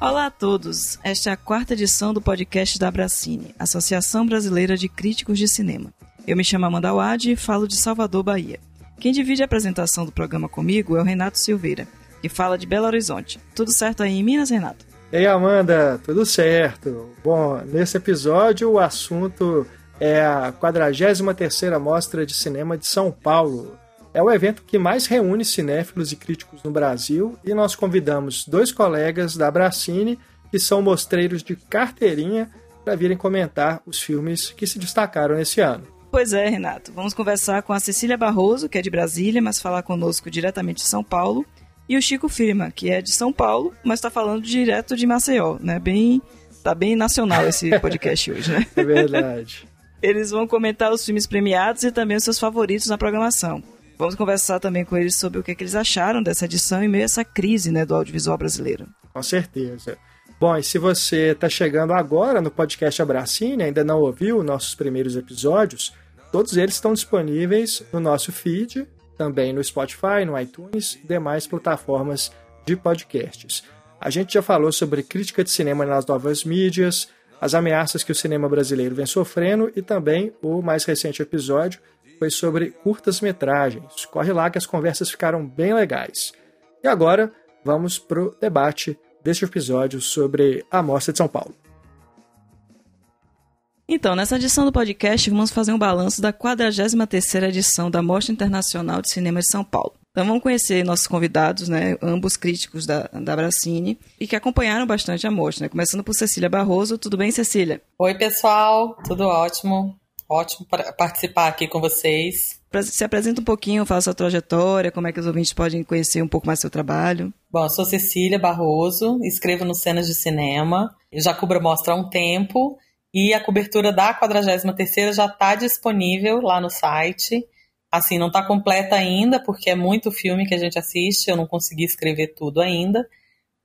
Olá a todos! Esta é a quarta edição do podcast da Abracine, Associação Brasileira de Críticos de Cinema. Eu me chamo Amanda Wade e falo de Salvador, Bahia. Quem divide a apresentação do programa comigo é o Renato Silveira, que fala de Belo Horizonte. Tudo certo aí em Minas, Renato? Ei, Amanda, tudo certo? Bom, nesse episódio o assunto é a 43ª Mostra de Cinema de São Paulo. É o evento que mais reúne cinéfilos e críticos no Brasil e nós convidamos dois colegas da Bracine, que são mostreiros de carteirinha, para virem comentar os filmes que se destacaram nesse ano. Pois é, Renato. Vamos conversar com a Cecília Barroso, que é de Brasília, mas falar conosco diretamente de São Paulo, e o Chico Firma, que é de São Paulo, mas está falando direto de Maceió, né? Bem, tá bem nacional esse podcast hoje, né? É verdade. Eles vão comentar os filmes premiados e também os seus favoritos na programação. Vamos conversar também com eles sobre o que, é que eles acharam dessa edição em meio a essa crise né, do audiovisual brasileiro. Com certeza. Bom, e se você está chegando agora no podcast Abracine, ainda não ouviu nossos primeiros episódios, todos eles estão disponíveis no nosso feed também no Spotify, no iTunes e demais plataformas de podcasts. A gente já falou sobre crítica de cinema nas novas mídias, as ameaças que o cinema brasileiro vem sofrendo e também o mais recente episódio foi sobre curtas-metragens. Corre lá que as conversas ficaram bem legais. E agora vamos para o debate deste episódio sobre a Mostra de São Paulo. Então, nessa edição do podcast, vamos fazer um balanço da 43ª edição da Mostra Internacional de Cinema de São Paulo. Então vamos conhecer nossos convidados, né, ambos críticos da, da Bracine, e que acompanharam bastante a mostra, né? começando por Cecília Barroso. Tudo bem, Cecília? Oi, pessoal, tudo ótimo. Ótimo participar aqui com vocês. Se apresenta um pouquinho, fala sua trajetória, como é que os ouvintes podem conhecer um pouco mais seu trabalho. Bom, eu sou Cecília Barroso, escrevo no Cenas de Cinema. Eu já cubro mostra há um tempo e a cobertura da 43ª já está disponível lá no site. Assim, não está completa ainda, porque é muito filme que a gente assiste, eu não consegui escrever tudo ainda.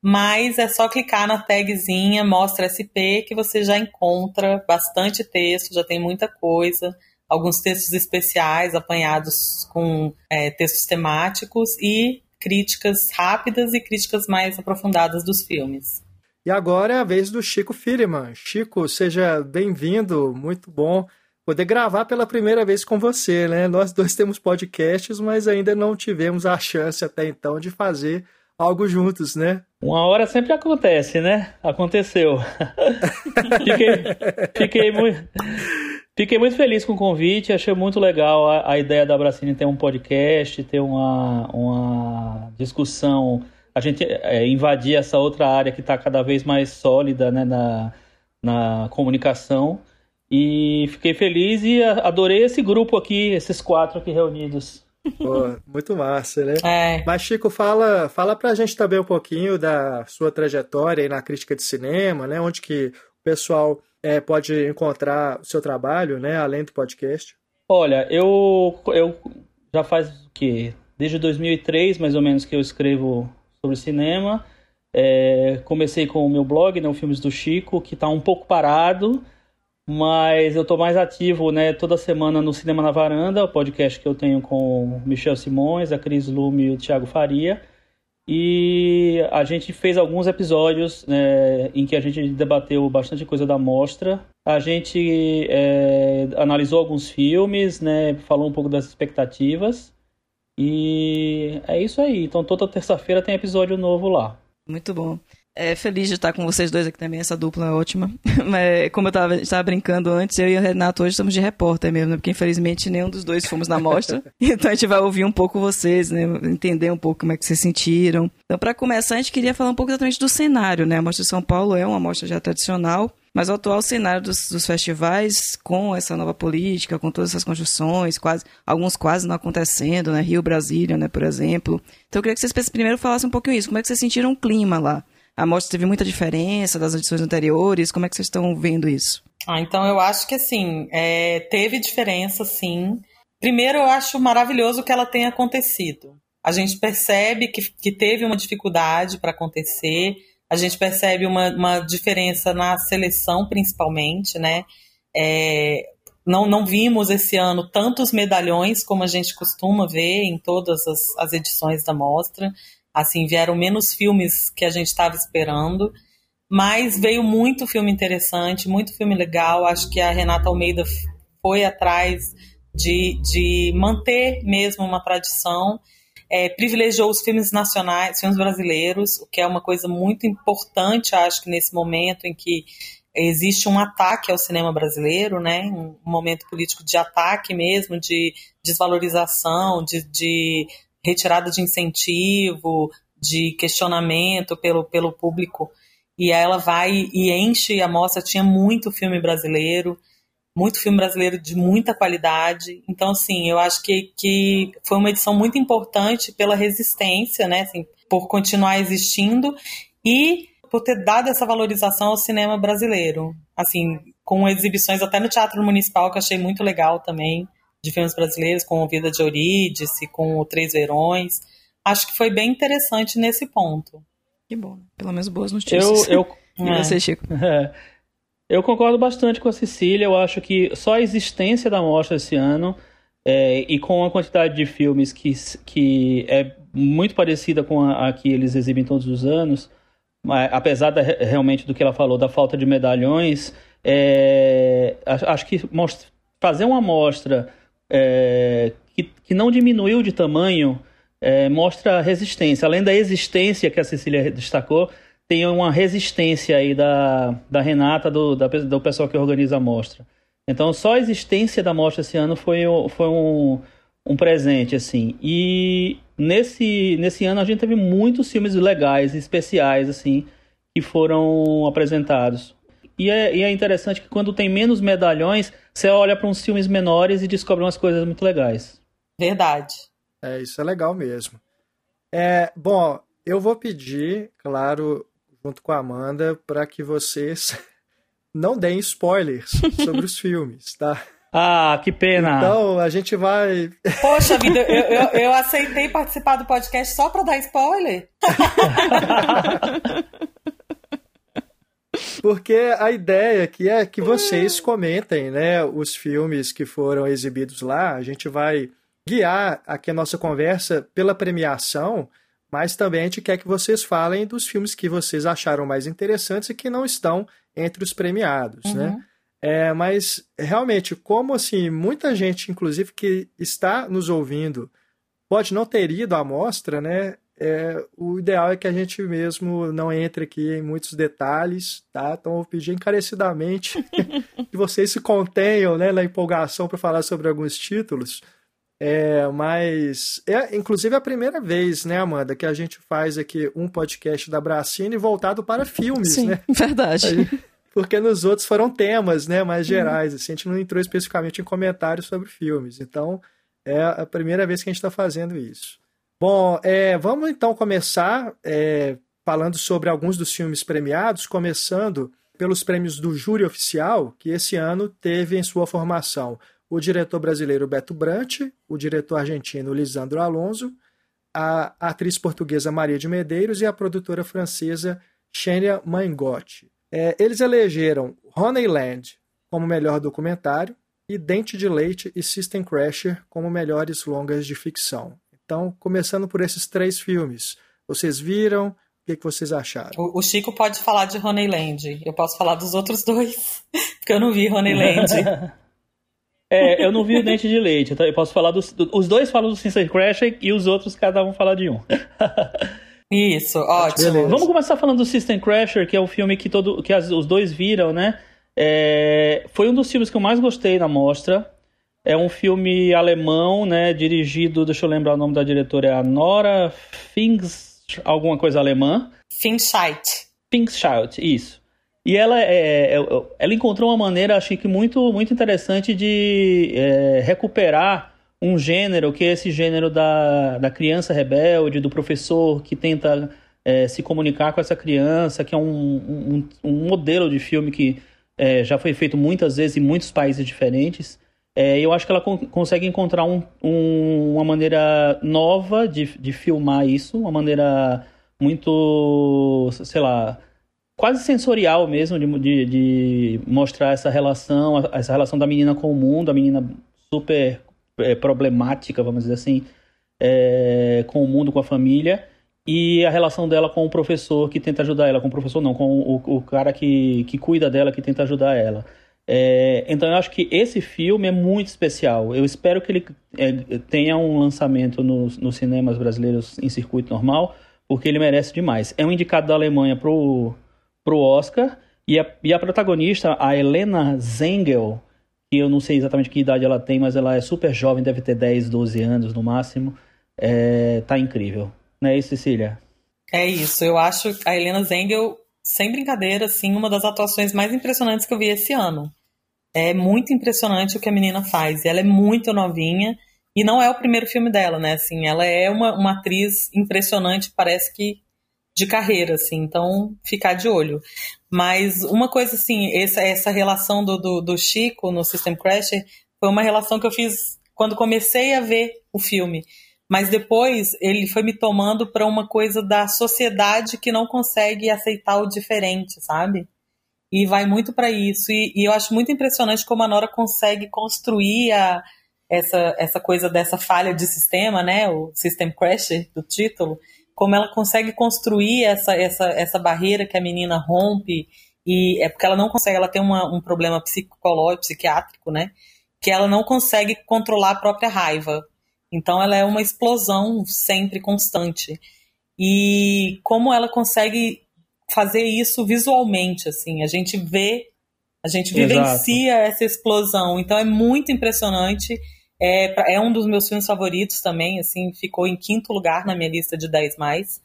Mas é só clicar na tagzinha Mostra SP que você já encontra bastante texto, já tem muita coisa. Alguns textos especiais apanhados com é, textos temáticos e críticas rápidas e críticas mais aprofundadas dos filmes. E agora é a vez do Chico Firman. Chico, seja bem-vindo, muito bom poder gravar pela primeira vez com você, né? Nós dois temos podcasts, mas ainda não tivemos a chance até então de fazer algo juntos, né? Uma hora sempre acontece, né? Aconteceu. fiquei, fiquei, muito, fiquei muito feliz com o convite, achei muito legal a, a ideia da Bracine ter um podcast, ter uma, uma discussão a gente é, invadir essa outra área que está cada vez mais sólida né, na, na comunicação. E fiquei feliz e adorei esse grupo aqui, esses quatro aqui reunidos. Pô, muito massa, né? É. Mas, Chico, fala, fala pra gente também um pouquinho da sua trajetória aí na crítica de cinema, né? Onde que o pessoal é, pode encontrar o seu trabalho, né? Além do podcast. Olha, eu, eu já faz o quê? Desde 2003, mais ou menos, que eu escrevo sobre cinema. É, comecei com o meu blog, né, o Filmes do Chico, que está um pouco parado, mas eu estou mais ativo né, toda semana no Cinema na Varanda, o podcast que eu tenho com Michel Simões, a Cris Lume e o Thiago Faria. E a gente fez alguns episódios né, em que a gente debateu bastante coisa da mostra. A gente é, analisou alguns filmes, né, falou um pouco das expectativas. E é isso aí. Então toda terça-feira tem episódio novo lá. Muito bom. É feliz de estar com vocês dois aqui também, essa dupla é ótima. Mas como eu estava tava brincando antes, eu e o Renato hoje estamos de repórter mesmo, né? Porque infelizmente nenhum dos dois fomos na mostra. então a gente vai ouvir um pouco vocês, né? Entender um pouco como é que vocês sentiram. Então, para começar, a gente queria falar um pouco exatamente do cenário, né? A Mostra de São Paulo é uma mostra já tradicional, mas o atual cenário dos, dos, festivais, com essa nova política, com todas essas construções, quase, alguns quase não acontecendo, né? Rio, Brasília, né, por exemplo. Então eu queria que vocês primeiro falassem um pouquinho isso. Como é que vocês sentiram o clima lá? A mostra teve muita diferença das edições anteriores? Como é que vocês estão vendo isso? Ah, então eu acho que assim, é, teve diferença sim. Primeiro, eu acho maravilhoso que ela tenha acontecido. A gente percebe que, que teve uma dificuldade para acontecer, a gente percebe uma, uma diferença na seleção, principalmente, né? É, não, não vimos esse ano tantos medalhões como a gente costuma ver em todas as, as edições da mostra. Assim, vieram menos filmes que a gente estava esperando. Mas veio muito filme interessante, muito filme legal. Acho que a Renata Almeida foi atrás de, de manter mesmo uma tradição. É, privilegiou os filmes nacionais, filmes brasileiros, o que é uma coisa muito importante, acho que nesse momento em que existe um ataque ao cinema brasileiro, né? Um momento político de ataque mesmo, de desvalorização, de, de retirada de incentivo, de questionamento pelo, pelo público. E ela vai e enche a mostra, tinha muito filme brasileiro, muito filme brasileiro de muita qualidade. Então, assim, eu acho que, que foi uma edição muito importante pela resistência, né? Assim, por continuar existindo e por ter dado essa valorização ao cinema brasileiro. Assim, com exibições até no Teatro Municipal, que achei muito legal também, de filmes brasileiros, com Vida de Eurídice, com o Três Verões. Acho que foi bem interessante nesse ponto. Que bom. Pelo menos boas notícias. Eu, eu, e é. você, Chico? É. Eu concordo bastante com a Cecília. Eu acho que só a existência da mostra esse ano é, e com a quantidade de filmes que, que é muito parecida com a, a que eles exibem todos os anos, mas, apesar da, realmente do que ela falou da falta de medalhões, é, acho que mostra, fazer uma amostra é, que, que não diminuiu de tamanho é, mostra resistência. Além da existência que a Cecília destacou, tem uma resistência aí da, da Renata, do, da, do pessoal que organiza a mostra. Então, só a existência da mostra esse ano foi, foi um, um presente, assim. E nesse, nesse ano a gente teve muitos filmes legais, especiais, assim, que foram apresentados. E é, e é interessante que quando tem menos medalhões, você olha para uns filmes menores e descobre umas coisas muito legais. Verdade. É, isso é legal mesmo. É, bom, eu vou pedir, claro, junto com a Amanda, para que vocês não deem spoilers sobre os filmes, tá? Ah, que pena. Então, a gente vai. Poxa vida, eu, eu, eu aceitei participar do podcast só para dar spoiler. Porque a ideia aqui é que vocês comentem, né, os filmes que foram exibidos lá. A gente vai guiar aqui a nossa conversa pela premiação, mas também a gente quer que vocês falem dos filmes que vocês acharam mais interessantes e que não estão entre os premiados, né? uhum. né? É, mas realmente, como assim, muita gente, inclusive, que está nos ouvindo, pode não ter ido à mostra, né? É, o ideal é que a gente mesmo não entre aqui em muitos detalhes, tá? Então eu vou pedir encarecidamente que vocês se contenham né, na empolgação para falar sobre alguns títulos. É, mas é inclusive a primeira vez, né, Amanda, que a gente faz aqui um podcast da Bracine voltado para filmes, Sim, né? Verdade porque nos outros foram temas, né, mais uhum. gerais. Assim, a gente não entrou especificamente em comentários sobre filmes. Então, é a primeira vez que a gente está fazendo isso. Bom, é, vamos então começar é, falando sobre alguns dos filmes premiados, começando pelos prêmios do júri oficial, que esse ano teve em sua formação o diretor brasileiro Beto Brant, o diretor argentino Lisandro Alonso, a atriz portuguesa Maria de Medeiros e a produtora francesa Xenia Mangotti. É, eles elegeram Honeyland como melhor documentário e Dente de Leite e System Crasher como melhores longas de ficção. Então, começando por esses três filmes, vocês viram? O que, que vocês acharam? O, o, Chico pode falar de Honeyland. Eu posso falar dos outros dois, porque eu não vi Honeyland. é, eu não vi o Dente de Leite. Então eu posso falar dos. Os dois falam do System Crasher e os outros cada um fala de um. Isso, ótimo. Beleza. Vamos começar falando do System Crasher, que é o filme que, todo, que as, os dois viram, né? É, foi um dos filmes que eu mais gostei na mostra. É um filme alemão, né? Dirigido, deixa eu lembrar o nome da diretora, é a Nora Fings, alguma coisa alemã. Fingscheid. Fingscheid, isso. E ela, é, é, ela encontrou uma maneira, achei que muito, muito interessante de é, recuperar um gênero que é esse gênero da, da criança rebelde, do professor que tenta é, se comunicar com essa criança, que é um, um, um modelo de filme que é, já foi feito muitas vezes em muitos países diferentes. É, eu acho que ela con consegue encontrar um, um, uma maneira nova de, de filmar isso, uma maneira muito, sei lá, quase sensorial mesmo de, de, de, mostrar essa relação, essa relação da menina com o mundo, a menina super é, problemática, vamos dizer assim, é, com o mundo, com a família. e a relação dela com o professor que tenta ajudar ela, com o professor não, com o, o cara que, que cuida dela, que tenta ajudar ela. É, então eu acho que esse filme é muito especial. Eu espero que ele é, tenha um lançamento nos, nos cinemas brasileiros em circuito normal, porque ele merece demais. É um indicado da Alemanha pro, pro Oscar, e a, e a protagonista, a Helena Zengel, que eu não sei exatamente que idade ela tem, mas ela é super jovem, deve ter 10, 12 anos no máximo, é, tá incrível. Não é isso, Cecília? É isso, eu acho a Helena Zengel sem brincadeira, assim, uma das atuações mais impressionantes que eu vi esse ano. É muito impressionante o que a menina faz. Ela é muito novinha e não é o primeiro filme dela, né? Assim, ela é uma, uma atriz impressionante, parece que de carreira, assim. Então, ficar de olho. Mas uma coisa, assim, essa, essa relação do, do, do Chico no System Crasher foi uma relação que eu fiz quando comecei a ver o filme mas depois ele foi me tomando para uma coisa da sociedade que não consegue aceitar o diferente, sabe? E vai muito para isso. E, e, eu acho muito impressionante como a Nora consegue construir a, essa, essa coisa dessa falha de sistema, né? O System Crash do título. Como ela consegue construir essa, essa, essa barreira que a menina rompe. E é porque ela não consegue, ela tem uma, um problema psicológico, psiquiátrico, né? Que ela não consegue controlar a própria raiva então ela é uma explosão sempre constante. E como ela consegue fazer isso visualmente, assim, a gente vê, a gente vivencia Exato. essa explosão. Então é muito impressionante. É, é um dos meus filmes favoritos também, assim, ficou em quinto lugar na minha lista de 10 mais.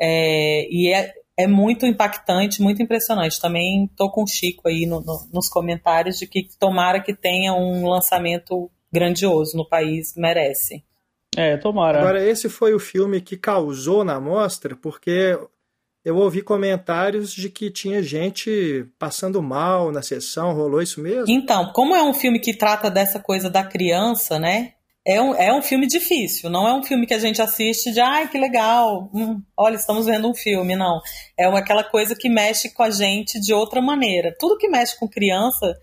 É, e é, é muito impactante, muito impressionante. Também tô com o Chico aí no, no, nos comentários de que tomara que tenha um lançamento grandioso no país merece. É, tomara. Agora, esse foi o filme que causou na mostra, porque eu ouvi comentários de que tinha gente passando mal na sessão, rolou isso mesmo? Então, como é um filme que trata dessa coisa da criança, né? É um, é um filme difícil, não é um filme que a gente assiste de ai que legal, hum, olha, estamos vendo um filme, não. É uma, aquela coisa que mexe com a gente de outra maneira. Tudo que mexe com criança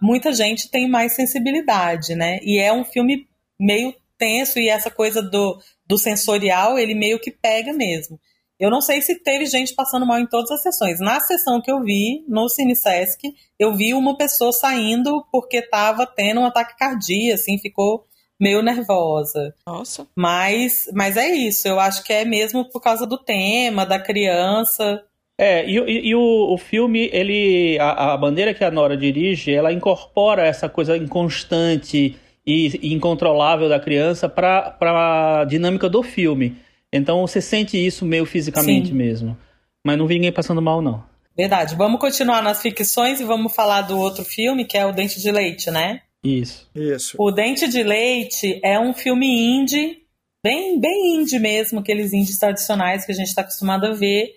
muita gente tem mais sensibilidade, né? E é um filme meio tenso e essa coisa do, do sensorial, ele meio que pega mesmo. Eu não sei se teve gente passando mal em todas as sessões. Na sessão que eu vi, no Cine Sesc, eu vi uma pessoa saindo porque estava tendo um ataque cardíaco, assim, ficou meio nervosa. Nossa. Mas, mas é isso, eu acho que é mesmo por causa do tema, da criança. É, e, e, e o, o, filme, ele. A, a, bandeira que a Nora dirige, ela incorpora essa coisa inconstante e, e incontrolável da criança para a dinâmica do filme. Então você sente isso meio fisicamente Sim. mesmo. Mas não vi ninguém passando mal, não. Verdade. Vamos continuar nas ficções e vamos falar do outro filme, que é O Dente de Leite, né? Isso. Isso. O Dente de Leite é um filme indie, bem, bem indie mesmo, aqueles indies tradicionais que a gente está acostumado a ver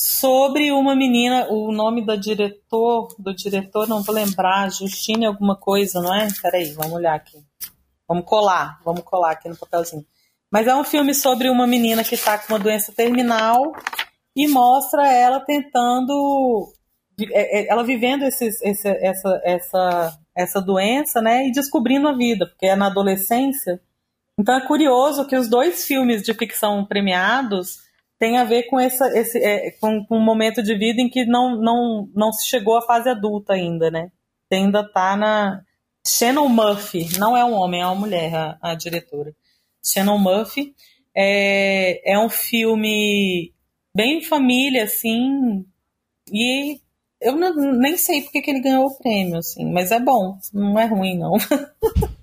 sobre uma menina, o nome da diretor, do diretor, não vou lembrar, Justine alguma coisa, não é? Peraí, vamos olhar aqui. Vamos colar, vamos colar aqui no papelzinho. Mas é um filme sobre uma menina que está com uma doença terminal e mostra ela tentando, é, é, ela vivendo esses, esse, essa, essa, essa doença, né, e descobrindo a vida, porque é na adolescência. Então é curioso que os dois filmes de ficção premiados tem a ver com, essa, esse, é, com, com, um momento de vida em que não, não, não se chegou à fase adulta ainda, né? Ainda tá na. Shannon Murphy, não é um homem, é uma mulher, a, a diretora. Shannon Murphy é, é um filme bem família, assim, e eu não, nem sei porque que ele ganhou o prêmio, assim, mas é bom, não é ruim, não.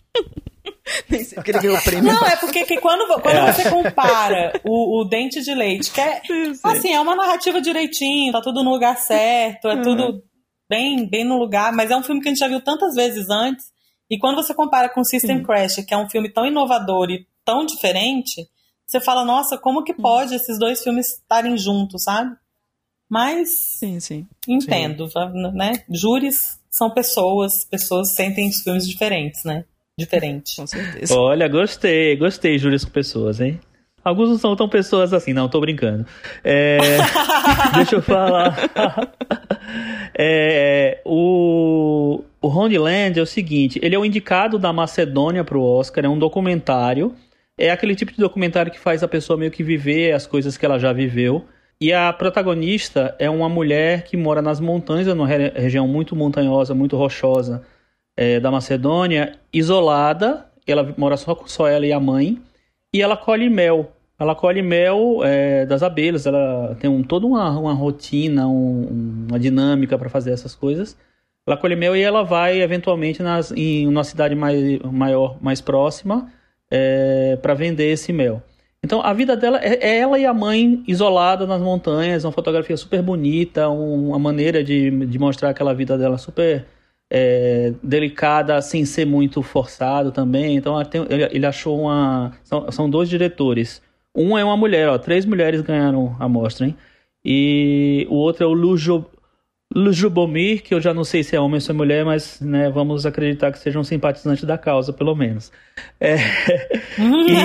Nem sei que o prêmio. Não, é porque que quando, quando é. você compara o, o, Dente de Leite, que é, assim, é uma narrativa direitinho, tá tudo no lugar certo, é uhum. tudo bem, bem no lugar, mas é um filme que a gente já viu tantas vezes antes, e quando você compara com System uhum. Crash, que é um filme tão inovador e tão diferente, você fala, nossa, como que pode uhum. esses dois filmes estarem juntos, sabe? Mas sim, sim. entendo, sim. né? Júris são pessoas, pessoas sentem os filmes diferentes, né? Diferente. Com certeza. Olha, gostei, gostei, Júlias com pessoas, hein? Alguns não são tão pessoas assim, não, tô brincando. É, deixa eu falar. É, o, o Land é o seguinte: ele é o indicado da Macedônia para o Oscar, é um documentário É aquele tipo de documentário que faz a pessoa meio que viver as coisas que ela já viveu. E a protagonista é uma mulher que mora nas montanhas, numa região muito montanhosa, muito rochosa é, da Macedônia, isolada. Ela mora só só ela e a mãe. E ela colhe mel. Ela colhe mel é, das abelhas. Ela tem um, toda uma, uma rotina, um, uma dinâmica para fazer essas coisas. Ela colhe mel e ela vai eventualmente nas, em uma cidade mais, maior, mais próxima, é, para vender esse mel. Então a vida dela é, é ela e a mãe isolada nas montanhas, uma fotografia super bonita, um, uma maneira de, de mostrar aquela vida dela super é, delicada, sem ser muito forçado também. Então tem, ele, ele, achou uma. São, são dois diretores. Um é uma mulher, ó, três mulheres ganharam a mostra, hein? E o outro é o Lujo, Lujubomir, que eu já não sei se é homem ou se é mulher, mas né, vamos acreditar que seja um simpatizante da causa, pelo menos. É, e,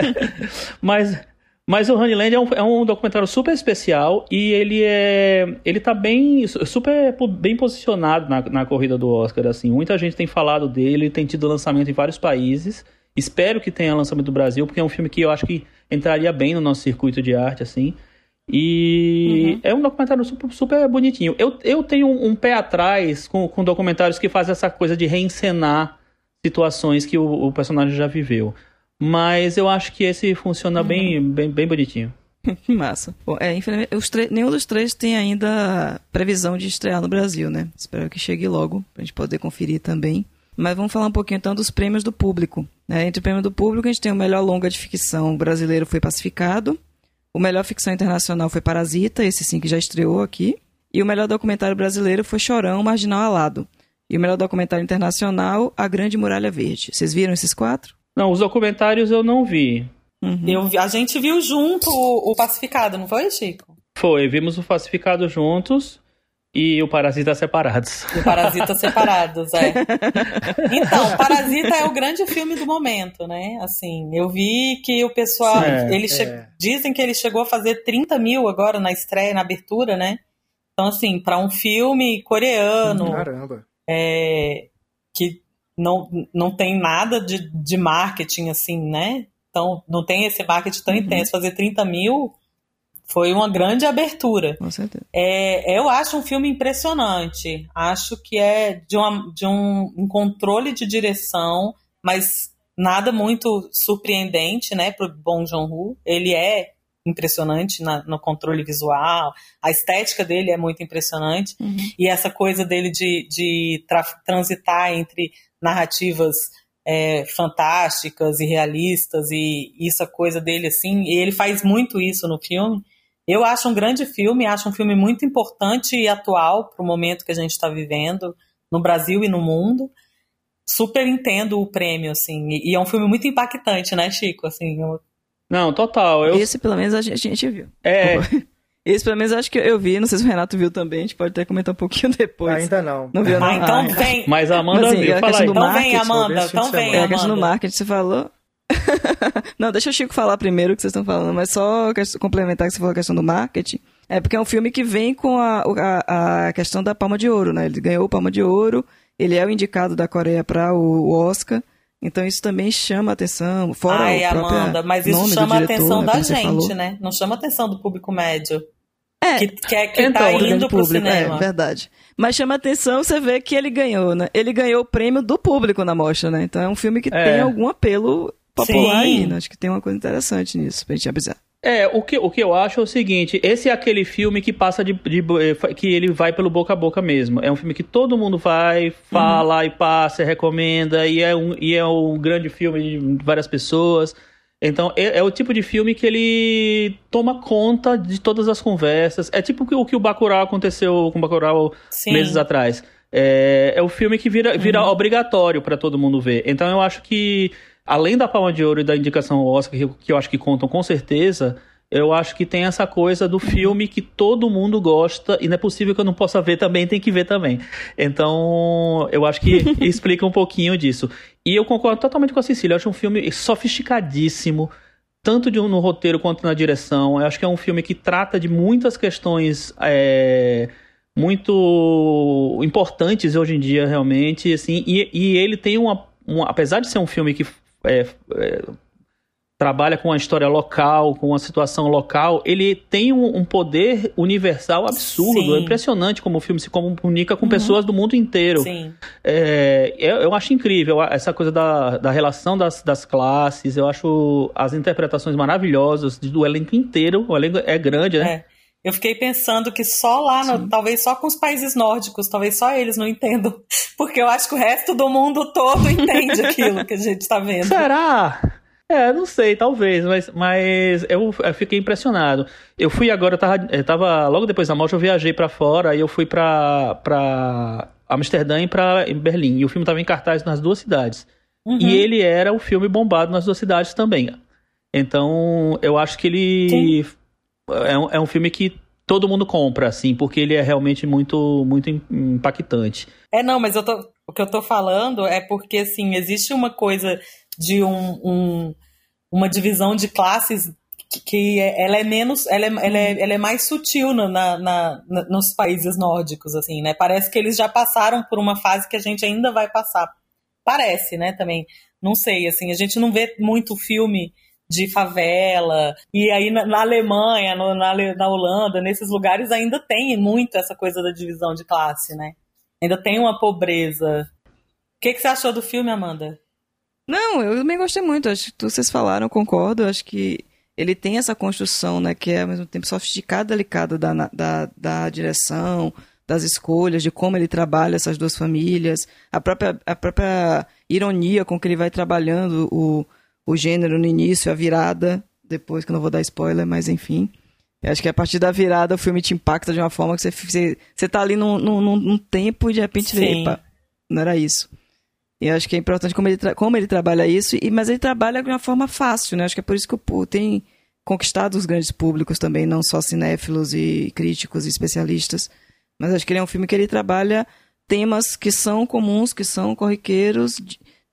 mas, mas o Honeyland é um, é um documentário super especial e ele é ele tá bem super bem posicionado na, na corrida do Oscar. Assim, muita gente tem falado dele, tem tido lançamento em vários países. Espero que tenha lançamento no Brasil, porque é um filme que eu acho que entraria bem no nosso circuito de arte, assim. E uhum. é um documentário super, super bonitinho. Eu, eu tenho um, um, pé atrás com, com documentários que fazem essa coisa de reencenar situações que o, o personagem já viveu. Mas eu acho que esse funciona uhum. bem, bem, bem bonitinho. Massa. Bom, é, infelizmente, nenhum dos três tem ainda previsão de estrear no Brasil, né? Espero que chegue logo, pra gente poder conferir também. Mas vamos falar um pouquinho então dos prêmios do público. Né? Entre o prêmio do público, a gente tem o melhor longa de ficção brasileiro foi pacificado, o melhor ficção internacional foi Parasita, esse sim que já estreou aqui. E o melhor documentário brasileiro foi Chorão, Marginal Alado. E o melhor documentário internacional, A Grande Muralha Verde. Vocês viram esses quatro? Não, os documentários eu não vi. Uhum. Eu, a gente viu junto o, o Pacificado, não foi, Chico? Foi, vimos o Pacificado juntos e o Parasita separados. E o Parasita separados, é. Então, Parasita é o grande filme do momento, né? Assim, eu vi que o pessoal. É, ele é. Dizem que ele chegou a fazer 30 mil agora na estreia, na abertura, né? Então, assim, para um filme coreano. Caramba. É, que não, não tem nada de, de marketing, assim, né? Então, não tem esse marketing tão uhum. intenso. Fazer 30 mil foi uma grande abertura. Com certeza. É, eu acho um filme impressionante. Acho que é de, uma, de um, um controle de direção, mas nada muito surpreendente, né, pro Bong Joon-ho. Ele é impressionante na, no controle visual, a estética dele é muito impressionante, uhum. e essa coisa dele de, de transitar entre narrativas é, fantásticas e realistas, e isso a coisa dele assim, e ele faz muito isso no filme, eu acho um grande filme, acho um filme muito importante e atual para o momento que a gente está vivendo no Brasil e no mundo. Super entendo o prêmio, assim, e, é um filme muito impactante, né, Chico? Assim, eu... Não, total. Eu... Esse, pelo menos, a gente, a gente viu. É. Esse, pelo menos, acho que eu vi. Não sei se o Renato viu também. A gente pode até comentar um pouquinho depois. Ainda não. Não viu, não? Ah, então ah, vem. Mas a Amanda Mas, assim, viu. Fala aí. Então vem, Amanda. Então vem, Amanda. É, a questão do marketing, você falou. não, deixa o Chico falar primeiro o que vocês estão falando, mas só complementar que você falou a questão do marketing. É porque é um filme que vem com a, a, a questão da Palma de Ouro, né? Ele ganhou o Palma de Ouro, ele é o indicado da Coreia para o, o, Oscar. Então isso também chama atenção, fora Ai, o Amanda, mas isso chama a atenção né, da gente, né? Não chama a atenção do público médio. É, que, que, é, que então, tá indo pro público, cinema. É, verdade. Mas chama atenção você vê que ele ganhou, né? Ele ganhou o prêmio do público na mostra, né? Então é um filme que é. tem algum apelo popular Sim. aí, né? Acho que tem uma coisa interessante nisso pra gente avisar. É, o que, o que eu acho é o seguinte, esse é aquele filme que passa de, de, eh, que ele vai pelo boca a boca mesmo. É um filme que todo mundo vai, fala uhum. e passa, recomenda, e é, um, e é um grande filme de várias pessoas. Então, é, é, o tipo de filme que ele toma conta de todas as conversas. É tipo o que o Bacurau aconteceu com o Bacurau Sim. meses atrás. É, é o filme que vira, vira uhum. obrigatório para todo mundo ver. Então, eu acho que além da Palma de Ouro e da indicação ao Oscar, que, que eu acho que contam com certeza, eu acho que tem essa coisa do filme que todo mundo gosta e não é possível que eu não possa ver também, tem que ver também. Então, eu acho que explica um pouquinho disso. E eu concordo totalmente com a Cecília, eu acho um filme sofisticadíssimo, tanto de no roteiro quanto na direção. Eu acho que é um filme que trata de muitas questões é, muito importantes hoje em dia, realmente, assim, e, e ele tem uma, uma apesar de ser um filme que é, é, trabalha com a história local, com a situação local, ele tem um, um poder universal absurdo. Sim. É impressionante como o filme se comunica com uhum. pessoas do mundo inteiro. Sim. É, eu, eu, acho incrível essa coisa da, da relação das, das classes. Eu acho as interpretações maravilhosas do elenco inteiro. O elenco é grande, né? É. Eu fiquei pensando que só lá, no, talvez só com os países nórdicos, talvez só eles não entendam. Porque eu acho que o resto do mundo todo entende aquilo que a gente está vendo. Será? É, não sei, talvez, mas, mas eu, eu, fiquei impressionado. Eu fui agora, eu tava, eu tava logo depois da morte, eu viajei para fora, aí eu fui pra, pra Amsterdã e pra Berlim. E o filme tava em cartaz nas duas cidades. Uhum. E ele era o filme bombado nas duas cidades também. Então, eu acho que ele é um, é um filme que todo mundo compra, assim, porque ele é realmente muito, muito impactante. É, não, mas eu tô, o que eu tô falando é porque, assim, existe uma coisa de um, um uma divisão de classes que, que, ela é menos, ela é, ela é, ela é mais sutil na, na, nos países nórdicos, assim, né? Parece que eles já passaram por uma fase que a gente ainda vai passar. Parece, né, também. Não sei, assim, a gente não vê muito filme de favela. E aí na, na Alemanha, no, na, na Holanda, nesses lugares ainda tem muito essa coisa da divisão de classe, né? Ainda tem uma pobreza. O que, que você achou do filme, Amanda? Não, eu também gostei muito. Acho que vocês falaram, concordo. Acho que ele tem essa construção, né, que é ao mesmo tempo sofisticada, delicada da, da, da direção, das escolhas, de como ele trabalha essas duas famílias, a própria, a própria ironia com que ele vai trabalhando o, o gênero no início, a virada, depois que eu não vou dar spoiler, mas enfim. Eu acho que a partir da virada o filme te impacta de uma forma que você, você, você tá ali num, num, num tempo e de repente vê, epa, não era isso. E acho que é importante como ele, como ele trabalha isso, e, mas ele trabalha de uma forma fácil, né? Acho que é por isso que o tem conquistado os grandes públicos também, não só cinéfilos e críticos e especialistas. Mas acho que ele é um filme que ele trabalha temas que são comuns, que são corriqueiros,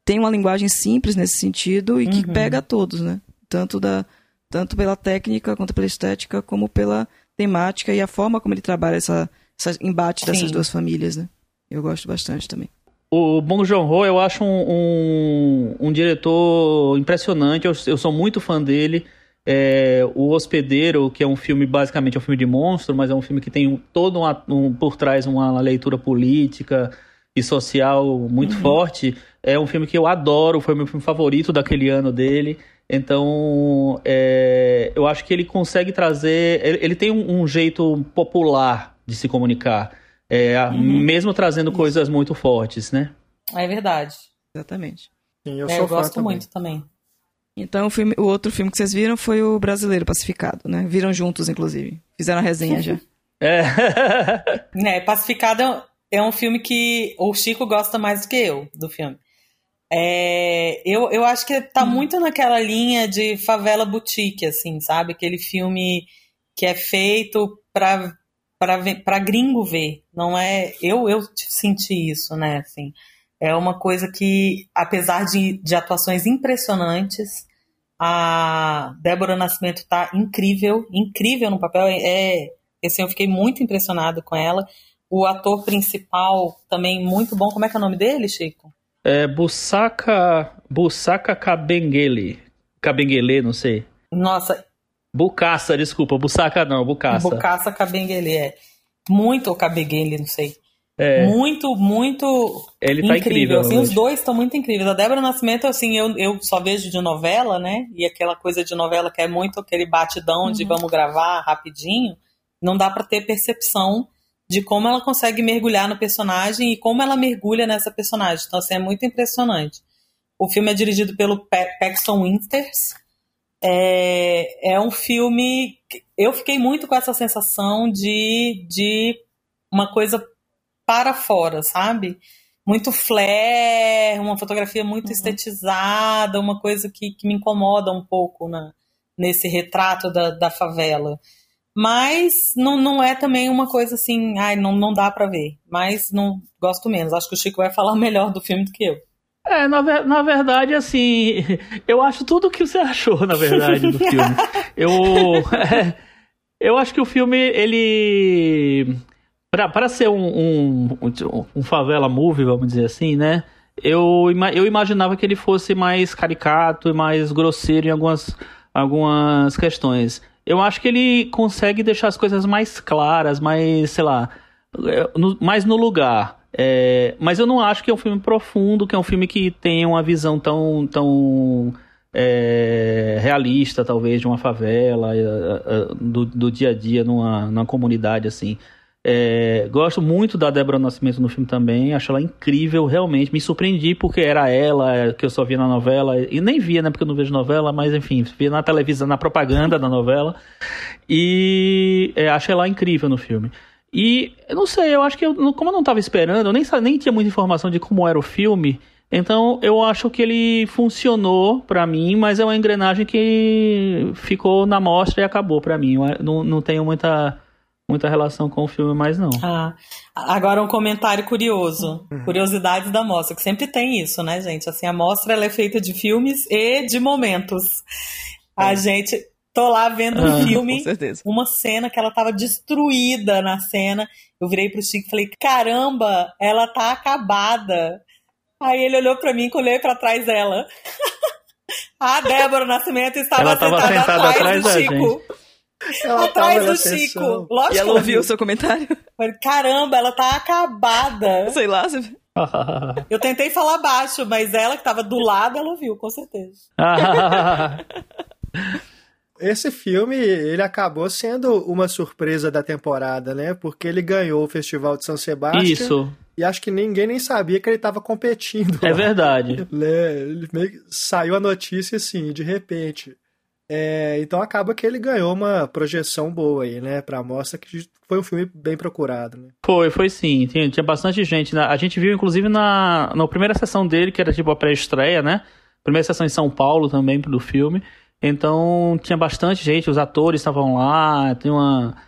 tem uma linguagem simples nesse sentido e que uhum. pega a todos, né? Tanto, da, tanto pela técnica quanto pela estética, como pela temática e a forma como ele trabalha essa, esse embate dessas duas famílias, né? Eu gosto bastante também. O Bong Joon-ho, eu acho um, um, um, diretor impressionante, eu, eu sou muito fã dele. É, o Hospedeiro, que é um filme, basicamente é um filme de monstro, mas é um filme que tem todo um, um por trás uma leitura política e social muito uhum. forte. É um filme que eu adoro, foi meu filme favorito daquele ano dele. Então, é, eu acho que ele consegue trazer. Ele, ele tem um, um, jeito popular de se comunicar, é, uhum. mesmo trazendo Isso. coisas muito fortes, né? É verdade. Exatamente. Sim, eu, é, eu gosto também. muito também. Então, o, filme, o outro filme que vocês viram foi o Brasileiro Pacificado, né? Viram juntos, inclusive. Fizeram a resenha já. É. é, Pacificado é um filme que o Chico gosta mais do que eu do filme. É, eu, eu acho que tá hum. muito naquela linha de favela boutique, assim, sabe? Aquele filme que é feito para para gringo ver, não é? Eu eu senti isso, né? Assim, é uma coisa que, apesar de, de atuações impressionantes, a Débora Nascimento tá incrível, incrível no papel. É, assim, eu fiquei muito impressionado com ela. O ator principal também muito bom. Como é que é o nome dele, Chico? É Busaka, Busaka Kabengele. Kabengele, não sei. Nossa. Bucaça, desculpa. Busaka não, Bucaça. Bucaça Kabengele, é. Muito Kabengele, não sei. É. Muito, muito Ele tá incrível. incrível assim, os dois estão muito incríveis. A Débora Nascimento, assim, eu, eu só vejo de novela, né? E aquela coisa de novela que é muito aquele batidão uhum. de vamos gravar rapidinho. Não dá para ter percepção de como ela consegue mergulhar no personagem e como ela mergulha nessa personagem. Então, assim, é muito impressionante. O filme é dirigido pelo Paxton Winters. É, é um filme. Eu fiquei muito com essa sensação de, de uma coisa para fora, sabe? Muito flare, uma fotografia muito uhum. estetizada, uma coisa que, que me incomoda um pouco na, nesse retrato da, da favela. Mas não, não é também uma coisa assim, ai, não, não dá para ver. Mas não gosto menos. Acho que o Chico vai falar melhor do filme do que eu. É, na, na verdade, assim, eu acho tudo o que você achou, na verdade, do filme. eu, é, eu acho que o filme, ele. para ser um, um, um, favela movie, vamos dizer assim, né? eu, eu imaginava que ele fosse mais caricato e mais grosseiro em algumas, algumas questões. Eu acho que ele consegue deixar as coisas mais claras, mais, sei lá, é, no, mais no lugar. É, mas eu não acho que é um filme profundo, que é um filme que tenha uma visão tão, tão é, realista, talvez, de uma favela, é, é, do, do dia a dia numa, numa comunidade assim. É, gosto muito da Débora Nascimento no filme também, acho ela incrível, realmente. Me surpreendi porque era ela que eu só via na novela, e nem via, né? Porque eu não vejo novela, mas enfim, via na televisão, na propaganda da novela. E é, acho ela incrível no filme. E eu não sei, eu acho que eu, como eu não estava esperando, eu nem, nem tinha muita informação de como era o filme. Então eu acho que ele funcionou para mim, mas é uma engrenagem que ficou na mostra e acabou para mim. Eu não, não tenho muita muita relação com o filme mais não. Ah, agora um comentário curioso, uhum. curiosidades da mostra, que sempre tem isso, né, gente? Assim, a mostra ela é feita de filmes e de momentos. É. A gente tô lá vendo um ah, filme, uma cena que ela tava destruída na cena. Eu virei pro Chico e falei: "Caramba, ela tá acabada". Aí ele olhou para mim, olhei para trás dela. a Débora Nascimento estava sentada, sentada, atrás, atrás do Chico. Gente. Ela atrás do Chico. Lógico e ela ouviu o seu comentário? Caramba, ela tá acabada. Sei lá. Eu tentei falar baixo, mas ela que tava do lado, ela ouviu, com certeza. Esse filme, ele acabou sendo uma surpresa da temporada, né? Porque ele ganhou o Festival de São Sebastião. Isso. E acho que ninguém nem sabia que ele estava competindo. É lá. verdade. Ele, ele saiu a notícia assim, de repente. É, então acaba que ele ganhou uma projeção boa aí, né? Pra mostra que foi um filme bem procurado, né? Foi, foi sim. Tinha, tinha bastante gente. A gente viu, inclusive, na, na primeira sessão dele, que era tipo a pré-estreia, né? Primeira sessão em São Paulo também do filme. Então tinha bastante gente, os atores estavam lá, tem uma.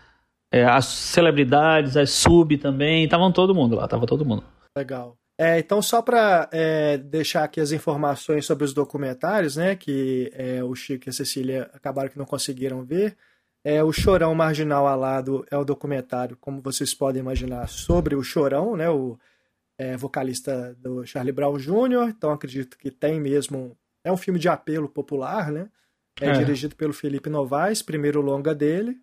É, as celebridades, as sub também, estavam todo mundo lá, tava todo mundo. Legal. É, então, só para é, deixar aqui as informações sobre os documentários, né, que é, o Chico e a Cecília acabaram que não conseguiram ver. É, o Chorão Marginal Alado é o documentário, como vocês podem imaginar, sobre o Chorão, né, o é, vocalista do Charlie Brown Jr. Então, acredito que tem mesmo. É um filme de apelo popular, né? É, é. dirigido pelo Felipe Novaes, primeiro longa dele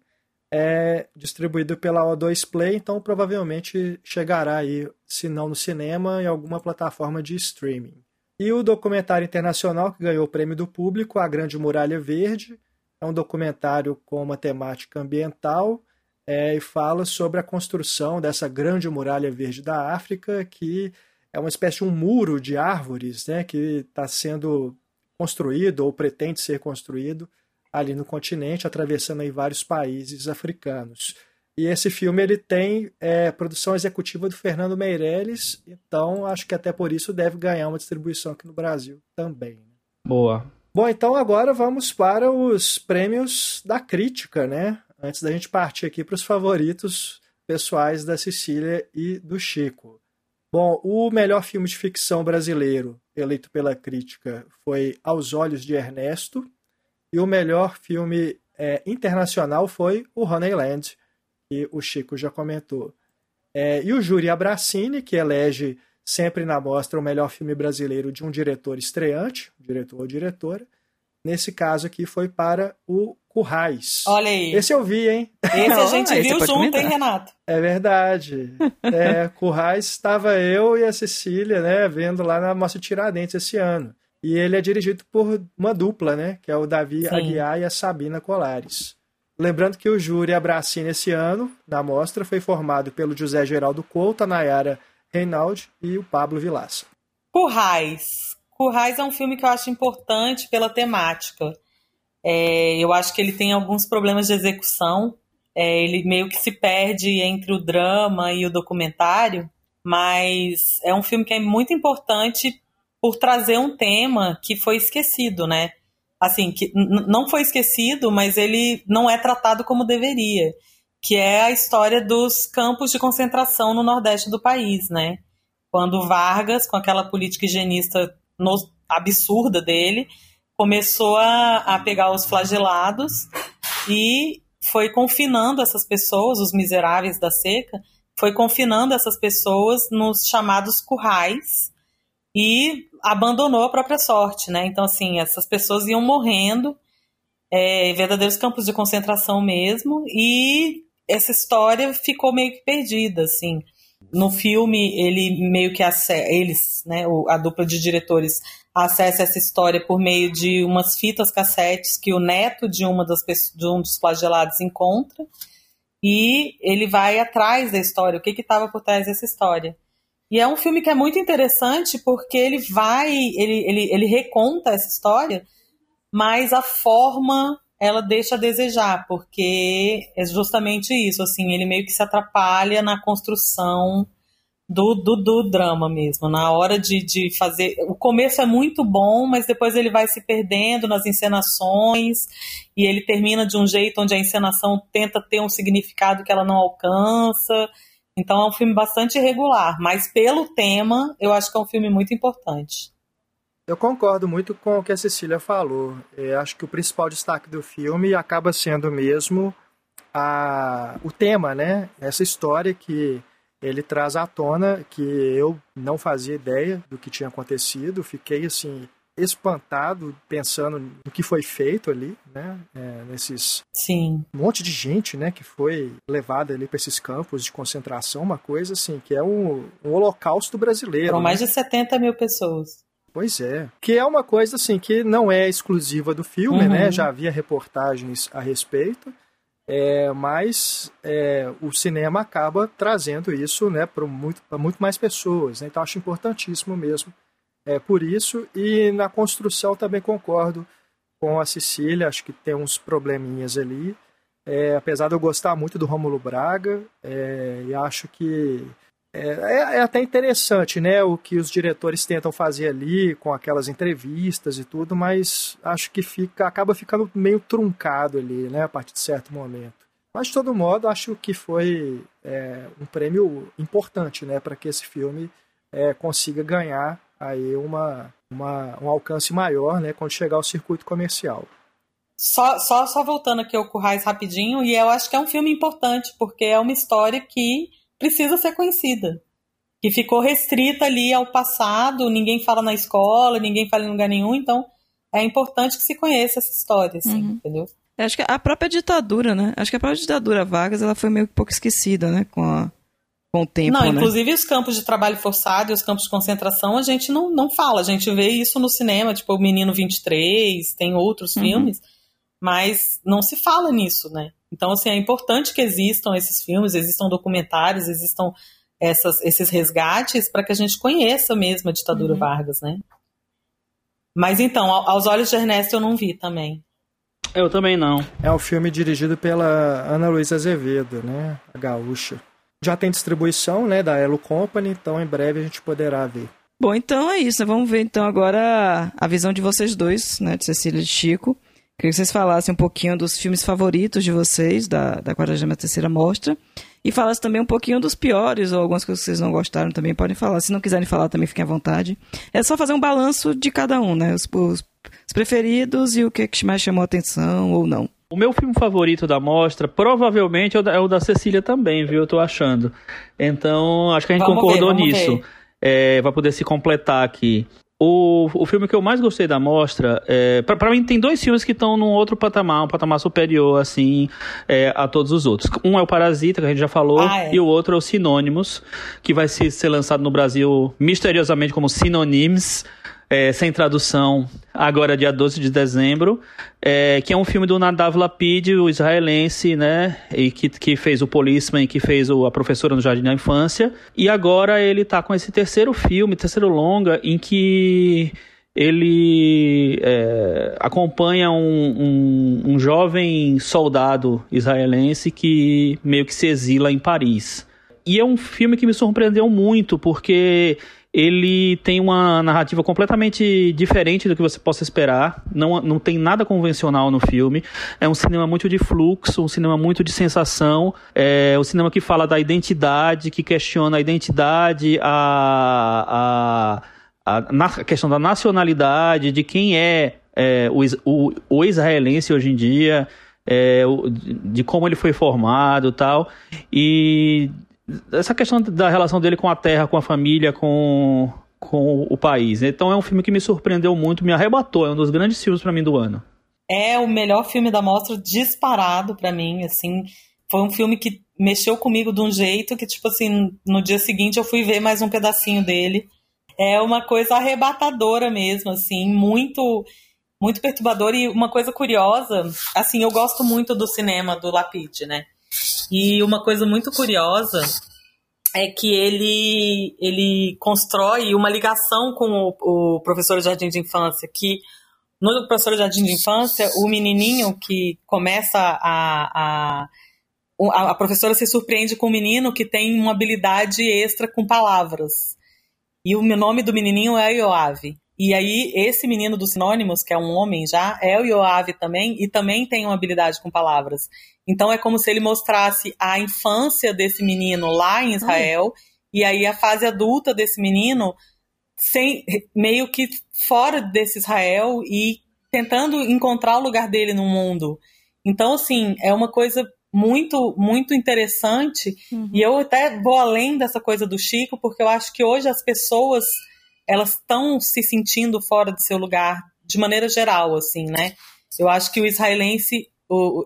é distribuído pela O2 Play, então provavelmente chegará aí, se não no cinema, em alguma plataforma de streaming. E o documentário internacional que ganhou o prêmio do público, A Grande Muralha Verde, é um documentário com uma temática ambiental é, e fala sobre a construção dessa grande muralha verde da África, que é uma espécie de um muro de árvores né, que está sendo construído ou pretende ser construído ali no continente, atravessando aí vários países africanos. E esse filme ele tem é, produção executiva do Fernando Meirelles, então acho que até por isso deve ganhar uma distribuição aqui no Brasil também. Né? Boa. Bom, então agora vamos para os prêmios da crítica, né? Antes da gente partir aqui para os favoritos pessoais da Cecília e do Chico. Bom, o melhor filme de ficção brasileiro eleito pela crítica foi Aos Olhos de Ernesto, e o melhor filme é, internacional foi o Honeyland, que o Chico já comentou. É, e o Júri Abracini, que elege sempre na mostra o melhor filme brasileiro de um diretor estreante, diretor ou diretora. Nesse caso aqui foi para o Currais. Olha aí. Esse eu vi, hein? Esse a gente viu junto, hein, Renato? É verdade. É, Currais estava eu e a Cecília, né, vendo lá na Mostra Tiradentes esse ano. E ele é dirigido por uma dupla, né? Que é o Davi Sim. Aguiar e a Sabina Colares. Lembrando que o júri Abracina esse ano, na mostra, foi formado pelo José Geraldo Couto, a Nayara Reinaldi e o Pablo Vilaça. Currais. Currais é um filme que eu acho importante pela temática. É, eu acho que ele tem alguns problemas de execução. É, ele meio que se perde entre o drama e o documentário, mas é um filme que é muito importante por trazer um tema que foi esquecido, né? Assim, que não foi esquecido, mas ele não é tratado como deveria, que é a história dos campos de concentração no nordeste do país, né? Quando Vargas, com aquela política higienista no, absurda dele, começou a, a pegar os flagelados e foi confinando essas pessoas, os miseráveis da seca, foi confinando essas pessoas nos chamados currais, e abandonou a própria sorte, né? Então, assim, essas pessoas iam morrendo, é, verdadeiros campos de concentração mesmo, e essa história ficou meio que perdida, assim. No filme, ele meio que eles, né, a dupla de diretores acessa essa história por meio de umas fitas cassetes que o neto de uma das de um dos flagelados encontra e ele vai atrás da história, o que estava por trás dessa história. E é um filme que é muito interessante porque ele vai, ele, ele, ele reconta essa história, mas a forma ela deixa a desejar, porque é justamente isso, assim, ele meio que se atrapalha na construção do, do, do, drama mesmo. Na hora de, de fazer. O começo é muito bom, mas depois ele vai se perdendo nas encenações e ele termina de um jeito onde a encenação tenta ter um significado que ela não alcança. Então é um filme bastante irregular, mas pelo tema, eu acho que é um filme muito importante. Eu concordo muito com o que a Cecília falou. Eu acho que o principal destaque do filme acaba sendo mesmo a, o tema, né? Essa história que ele traz à tona que eu não fazia ideia do que tinha acontecido, fiquei assim espantado pensando no que foi feito ali, né? É, nesses Sim. um monte de gente, né, que foi levada ali para esses campos de concentração, uma coisa assim que é um, um holocausto brasileiro. Foram né? mais de 70 mil pessoas. Pois é. Que é uma coisa assim que não é exclusiva do filme, né? uhum. né? Já havia reportagens a respeito. É, mas é, o cinema acaba trazendo isso né, para muito, muito mais pessoas. Né? Então acho importantíssimo mesmo é, por isso. E na construção também concordo com a Cecília, acho que tem uns probleminhas ali. É, apesar de eu gostar muito do Rômulo Braga, é, e acho que é, é, é, até interessante, né, o que os diretores tentam fazer ali com aquelas entrevistas e tudo, mas acho que fica, acaba ficando meio truncado ali, né, a partir de certo momento. Mas de todo modo, acho que foi é, um prêmio importante, né, para que esse filme é, consiga ganhar aí uma, uma, um alcance maior, né, quando chegar ao circuito comercial. Só, só, só voltando aqui ao Currais rapidinho, e eu acho que é um filme importante, porque é uma história que precisa ser conhecida. Que ficou restrita ali ao passado, ninguém fala na escola, ninguém fala em lugar nenhum, então é importante que se conheça essa história, assim, uhum. entendeu? Acho que a própria ditadura, né? Acho que a própria ditadura Vargas, ela foi meio que pouco esquecida, né? Com, a, com o tempo, Não, né? inclusive os campos de trabalho forçado e os campos de concentração, a gente não, não fala. A gente vê isso no cinema, tipo o Menino 23, tem outros uhum. filmes, mas não se fala nisso, né? Então, assim, é importante que existam esses filmes, existam documentários, existam essas, esses resgates para que a gente conheça mesmo a ditadura uhum. Vargas, né? Mas então, aos olhos de Ernesto eu não vi também. Eu também não. É um filme dirigido pela Ana Luísa Azevedo, né? A gaúcha. Já tem distribuição, né, da Elo Company, então em breve a gente poderá ver. Bom, então é isso. Vamos ver então agora a visão de vocês dois, né, de Cecília e de Chico, Queria que vocês falassem um pouquinho dos filmes favoritos de vocês, da, da 43ª Mostra, e falassem também um pouquinho dos piores, ou algumas coisas que vocês não gostaram também, podem falar. Se não quiserem falar também, fiquem à vontade. É só fazer um balanço de cada um, né? Os, os, os preferidos e o que mais chamou a atenção ou não. O meu filme favorito da mostra provavelmente é o da, é o da Cecília também, viu? Eu tô achando. Então, acho que a gente vamos concordou ver, nisso. É, vai poder se completar aqui. O, o filme que eu mais gostei da mostra, é, para mim tem dois filmes que estão num outro patamar, um patamar superior, assim, é, a todos os outros. Um é o Parasita, que a gente já falou, ah, é. e o outro é o Sinônimos, que vai ser, ser lançado no Brasil misteriosamente como Sinonimes é, sem tradução, agora dia 12 de dezembro, é, que é um filme do Nadav Lapid, o israelense, né, e que, que fez o Policeman, que fez o, a professora no Jardim da Infância, e agora ele está com esse terceiro filme, terceiro longa, em que ele é, acompanha um, um, um, jovem soldado israelense que meio que se exila em Paris. E é um filme que me surpreendeu muito, porque ele tem uma narrativa completamente diferente do que você possa esperar. Não, não tem nada convencional no filme. É um cinema muito de fluxo, um cinema muito de sensação. É um cinema que fala da identidade, que questiona a identidade, a, a, a, a questão da nacionalidade, de quem é, é o, o, o israelense hoje em dia. É, de como ele foi formado tal e essa questão da relação dele com a terra, com a família, com, com o, país. Então é um filme que me surpreendeu muito, me arrebatou, é um dos grandes filmes para mim do ano. É o melhor filme da mostra disparado para mim, assim, foi um filme que mexeu comigo de um jeito que tipo assim, no dia seguinte eu fui ver mais um pedacinho dele. É uma coisa arrebatadora mesmo, assim, muito muito perturbador e uma coisa curiosa, assim, eu gosto muito do cinema do Lapid, né? E uma coisa muito curiosa é que ele, ele constrói uma ligação com o, o professor de jardim de infância, que no professor de jardim de infância, o menininho que começa a, a a professora se surpreende com um menino que tem uma habilidade extra com palavras. E o nome do menininho é Ioave. E aí, esse menino dos sinônimos, que é um homem já, é o Ioave também, e também tem uma habilidade com palavras. Então, é como se ele mostrasse a infância desse menino lá em Israel, e aí a fase adulta desse menino, sem, meio que fora desse Israel e tentando encontrar o lugar dele no mundo. Então, assim, é uma coisa muito, muito interessante. Uhum. E eu até vou além dessa coisa do Chico, porque eu acho que hoje as pessoas elas estão se sentindo fora do seu lugar de maneira geral, assim, né? Eu acho que o israelense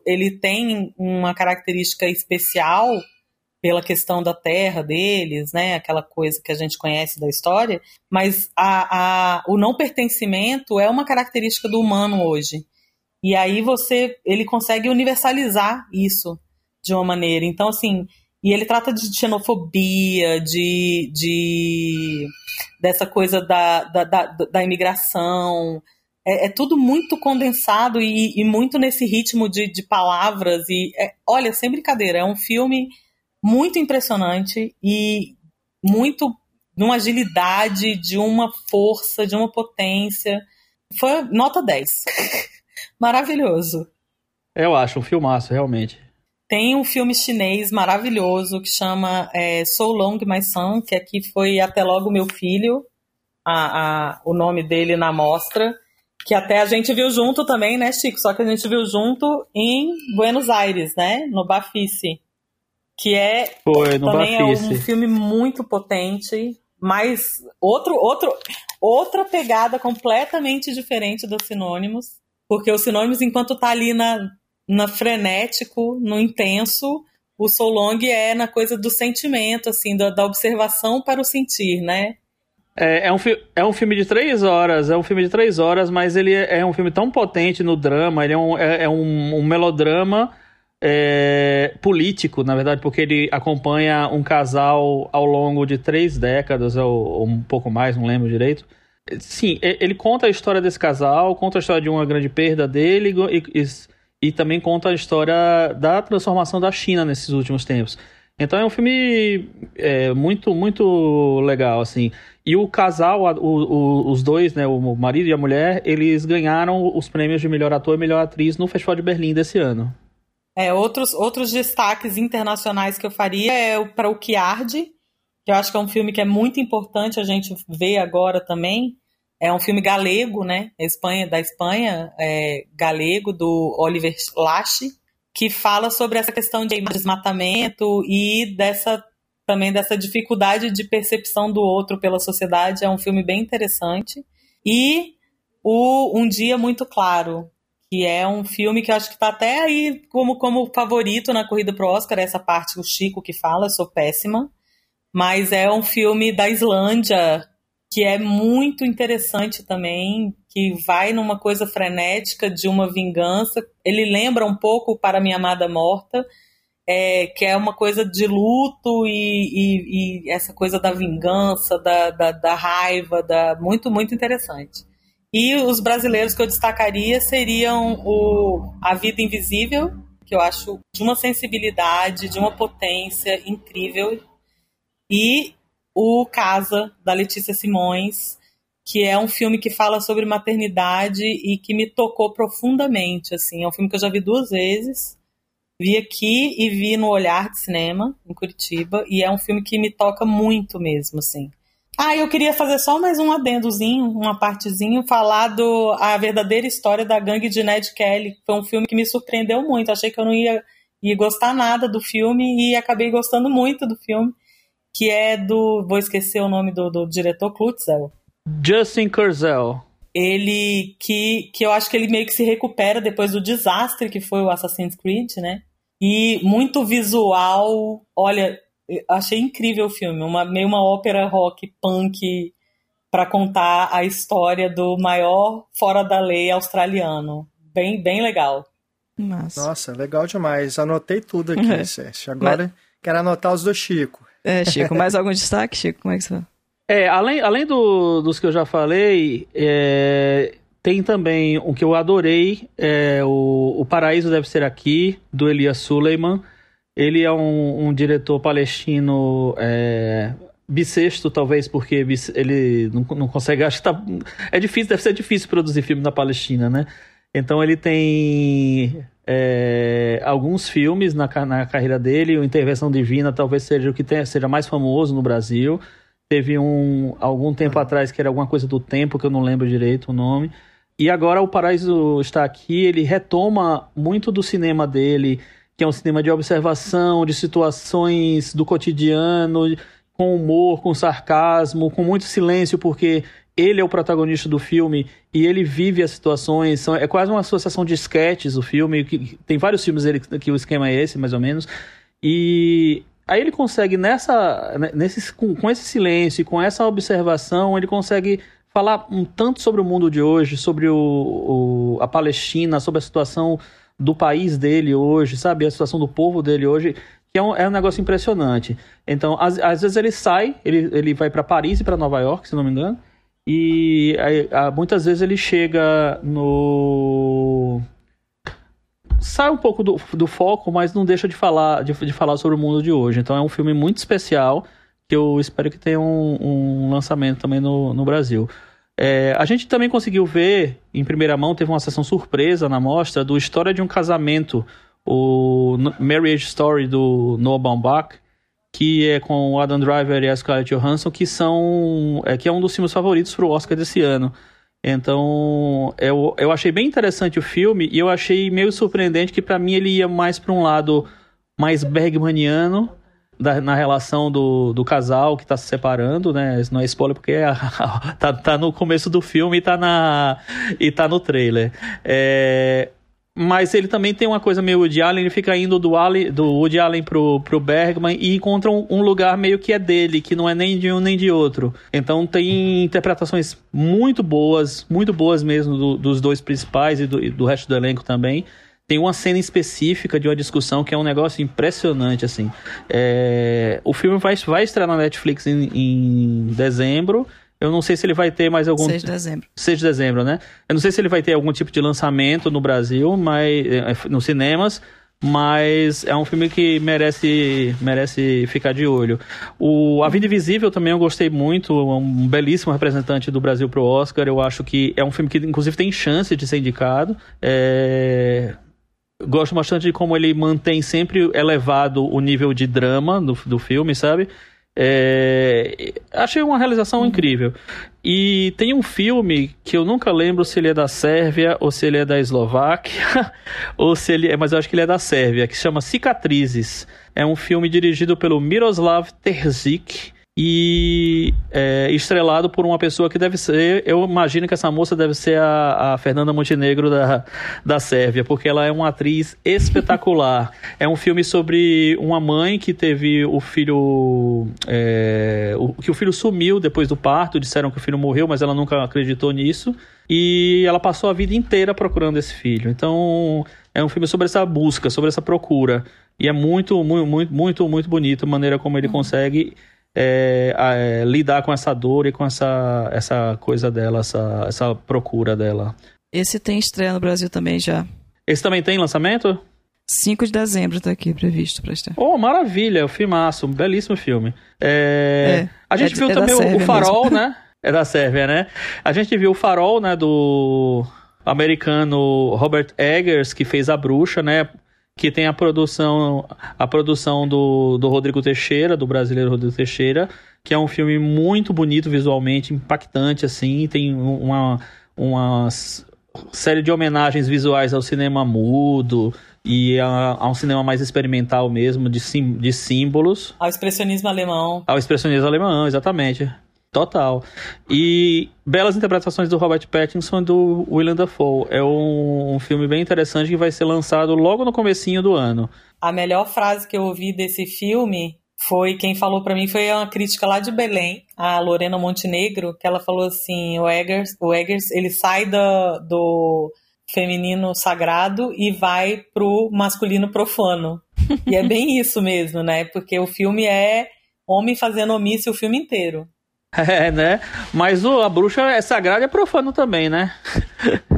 ele tem uma característica especial pela questão da terra deles, né? Aquela coisa que a gente conhece da história, mas a, a, o não pertencimento é uma característica do humano hoje. E aí você, ele consegue universalizar isso de uma maneira. Então, assim, e ele trata de xenofobia, de, de dessa coisa da, da, da, da imigração. É, é, tudo muito condensado e, e, muito nesse ritmo de, de palavras. E é, olha, sem brincadeira, é um filme muito impressionante e muito de uma agilidade, de uma força, de uma potência. Foi nota 10. Maravilhoso. Eu acho um filmaço, realmente. Tem um filme chinês maravilhoso que chama é, So Long My Son, que aqui foi Até Logo Meu Filho, a, a, o nome dele na mostra, que até a gente viu junto também, né, Chico? Só que a gente viu junto em Buenos Aires, né? No Bafice. Que é foi, no também Bafice. é um filme muito potente, mas outro, outro, outra pegada completamente diferente dos sinônimos. Porque os sinônimos, enquanto tá ali na, na frenético, no intenso, o So Long é na coisa do sentimento, assim, da, da observação para o sentir, né? É, é, um, é um filme de três horas, é um filme de três horas, mas ele é, é um filme tão potente no drama, ele é um, é, é um, um melodrama é, político, na verdade, porque ele acompanha um casal ao longo de três décadas, ou, ou um pouco mais, não lembro direito, Sim, ele conta a história desse casal, conta a história de uma grande perda dele e, e, e, também conta a história da transformação da China nesses últimos tempos. Então é um filme é, muito, muito legal, assim. E o casal, o, o, os dois, né, o marido e a mulher, eles ganharam os prêmios de melhor ator e melhor atriz no Festival de Berlim desse ano. É, outros, outros destaques internacionais que eu faria é para o Chiardi, que eu acho que é um filme que é muito importante a gente ver agora também. É um filme galego, né? Espanha, da Espanha, é, galego, do Oliver Lache, que fala sobre essa questão de desmatamento e dessa também dessa dificuldade de percepção do outro pela sociedade. É um filme bem interessante. E o Um Dia Muito Claro, que é um filme que eu acho que está até aí como, como favorito na corrida pro Oscar, essa parte o Chico que fala, eu sou péssima mas é um filme da Islândia que é muito interessante também, que vai numa coisa frenética de uma vingança. Ele lembra um pouco para minha amada morta, é, que é uma coisa de luto e, e, e essa coisa da vingança, da, da, da, raiva, da muito muito interessante. E os brasileiros que eu destacaria seriam o A Vida Invisível, que eu acho de uma sensibilidade, de uma potência incrível e o Casa, da Letícia Simões, que é um filme que fala sobre maternidade e que me tocou profundamente. Assim, é um filme que eu já vi duas vezes. Vi aqui e vi no Olhar de Cinema, em Curitiba, e é um filme que me toca muito mesmo, assim. Ah, eu queria fazer só mais um adendozinho, uma partezinho, falar do A Verdadeira História da Gangue de Ned Kelly. Foi um filme que me surpreendeu muito. Achei que eu não ia, ia gostar nada do filme e acabei gostando muito do filme que é do. Vou esquecer o nome do, do diretor Klutzel. Justin Kurzel. Ele que, que eu acho que ele meio que se recupera depois do desastre que foi o Assassin's Creed, né? E muito visual. Olha, achei incrível o filme. Uma, meio uma ópera rock punk para contar a história do maior fora da lei australiano. Bem, bem legal. Nossa. Nossa, legal demais. Anotei tudo aqui, uhum. Agora Mas... quero anotar os do Chico. É, Chico, mais algum destaque, Chico? Como é que você É, além, além do, dos que eu já falei, é, tem também um que eu adorei, é o, o Paraíso Deve Ser Aqui, do Elias Suleiman. Ele é um, um diretor palestino é, bissexto, talvez, porque ele não, não consegue. Acho que tá, é difícil, deve ser difícil produzir filme na Palestina, né? Então ele tem é, alguns filmes na, na carreira dele, o Intervenção Divina talvez seja o que tem, seja mais famoso no Brasil. Teve um algum tempo atrás que era alguma coisa do tempo, que eu não lembro direito o nome. E agora o Paraíso está aqui, ele retoma muito do cinema dele, que é um cinema de observação, de situações do cotidiano, com humor, com sarcasmo, com muito silêncio, porque ele é o protagonista do filme e ele vive as situações. São, é quase uma associação de sketches o filme. Que, tem vários filmes dele que o esquema é esse, mais ou menos. E aí ele consegue, nessa, né, nesse, com, com esse silêncio e com essa observação, ele consegue falar um tanto sobre o mundo de hoje, sobre o, o, a Palestina, sobre a situação do país dele hoje, sabe? A situação do povo dele hoje, que é um, é um negócio impressionante. Então, às, às vezes ele sai, ele, ele vai para Paris e para Nova York, se não me engano, e aí, muitas vezes ele chega no. Sai um pouco do, do foco, mas não deixa de falar, de, de, falar sobre o mundo de hoje. Então é um filme muito especial que eu espero que tenha um, um lançamento também no, no Brasil. É, a gente também conseguiu ver, em primeira mão, teve uma sessão surpresa na mostra do História de um Casamento, o Marriage Story do Noah Baumbach, que é com o Adam Driver e a Scarlett Johansson, que são é, que é um dos filmes favoritos para o Oscar desse ano. Então, eu, eu achei bem interessante o filme e eu achei meio surpreendente que para mim ele ia mais para um lado mais Bergmaniano, da, na relação do, do casal que está se separando, né? Isso não é spoiler porque é, tá, tá no começo do filme e tá, na, e tá no trailer. É, mas ele também tem uma coisa meio Woody Allen, ele fica indo do, Allen, do Woody Allen pro, pro Bergman e encontra um, um, lugar meio que é dele, que não é nem de um nem de outro. Então tem interpretações muito boas, muito boas mesmo do, dos dois principais e do, e do resto do elenco também. Tem uma cena específica de uma discussão que é um negócio impressionante, assim. É, o filme vai, vai estrear na Netflix em, em dezembro. Eu não sei se ele vai ter mais algum. 6 de dezembro. 6 de dezembro, né? Eu não sei se ele vai ter algum tipo de lançamento no Brasil, mas eh, nos cinemas, mas é um filme que merece merece ficar de olho. O A Vida Invisível também eu gostei muito, é um belíssimo representante do Brasil pro Oscar. Eu acho que é um filme que inclusive tem chance de ser indicado. É... Gosto bastante de como ele mantém sempre elevado o nível de drama do, do filme, sabe? É, achei uma realização uhum. incrível. E tem um filme que eu nunca lembro se ele é da Sérvia ou se ele é da Eslováquia, ou se ele é, mas eu acho que ele é da Sérvia, que chama Cicatrizes. É um filme dirigido pelo Miroslav Terzic e é, estrelado por uma pessoa que deve ser, eu imagino que essa moça deve ser a, a, Fernanda Montenegro da, da Sérvia, porque ela é uma atriz espetacular. é um filme sobre uma mãe que teve o filho, é, o, que o filho sumiu depois do parto, disseram que o filho morreu, mas ela nunca acreditou nisso, e ela passou a vida inteira procurando esse filho. Então, é um filme sobre essa busca, sobre essa procura, e é muito, muito, muito, muito, muito bonito a maneira como ele consegue é, é, lidar com essa dor e com essa, essa coisa dela, essa, essa procura dela. Esse tem estreia no Brasil também já. Esse também tem lançamento? 5 de dezembro está aqui previsto para estar. Oh, maravilha, o filmaço, um belíssimo filme. É, é a gente é, viu é também o, o Farol, mesmo. né? É da Sérvia, né? A gente viu o Farol, né, do americano Robert Eggers, que fez A Bruxa, né? Que tem a produção a produção do, do Rodrigo Teixeira, do brasileiro Rodrigo Teixeira, que é um filme muito bonito visualmente, impactante assim, tem uma umas série de homenagens visuais ao cinema mudo e a, a um cinema mais experimental mesmo, de, sim, de símbolos. Ao expressionismo alemão. Ao expressionismo alemão, exatamente. Total. E belas interpretações do Robert Pattinson e do William Dafoe. É um, um, filme bem interessante que vai ser lançado logo no comecinho do ano. A melhor frase que eu ouvi desse filme foi quem falou para mim foi uma crítica lá de Belém, a Lorena Montenegro, que ela falou assim, o Eggers, o Eggers ele sai do, do feminino sagrado e vai pro masculino profano. e é bem isso mesmo, né? Porque o filme é homem fazendo omício o filme inteiro. É, né? Mas o, a bruxa é sagrada e é profano também, né?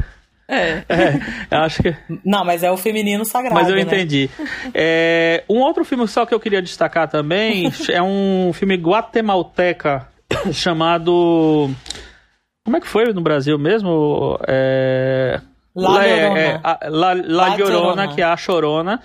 É. é. acho que. Não, mas é o feminino sagrado. Mas eu né? entendi. É, um outro filme só que eu queria destacar também é um filme guatemalteca chamado. Como é que foi no Brasil mesmo? É... La Llorona. É, a, La, La, La Llorona, que é a Chorona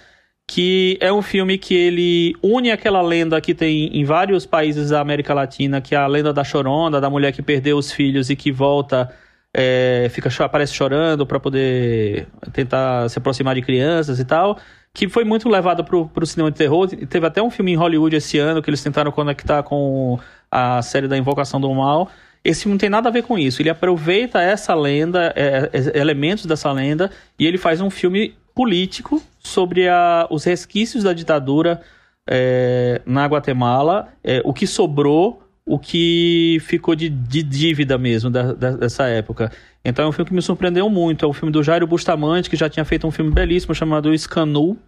que é um filme que ele une aquela lenda que tem em vários países da América Latina, que é a lenda da chorona, da mulher que perdeu os filhos e que volta, é, fica aparece chorando para poder tentar se aproximar de crianças e tal, que foi muito levado para o cinema de terror. Teve até um filme em Hollywood esse ano que eles tentaram conectar com a série da Invocação do Mal. Esse filme não tem nada a ver com isso. Ele aproveita essa lenda, é, é, elementos dessa lenda, e ele faz um filme político sobre a, os resquícios da ditadura é, na Guatemala, é, o que sobrou, o que ficou de, de dívida mesmo da, da, dessa época. Então é um filme que me surpreendeu muito. É um filme do Jairo Bustamante, que já tinha feito um filme belíssimo chamado Scanu,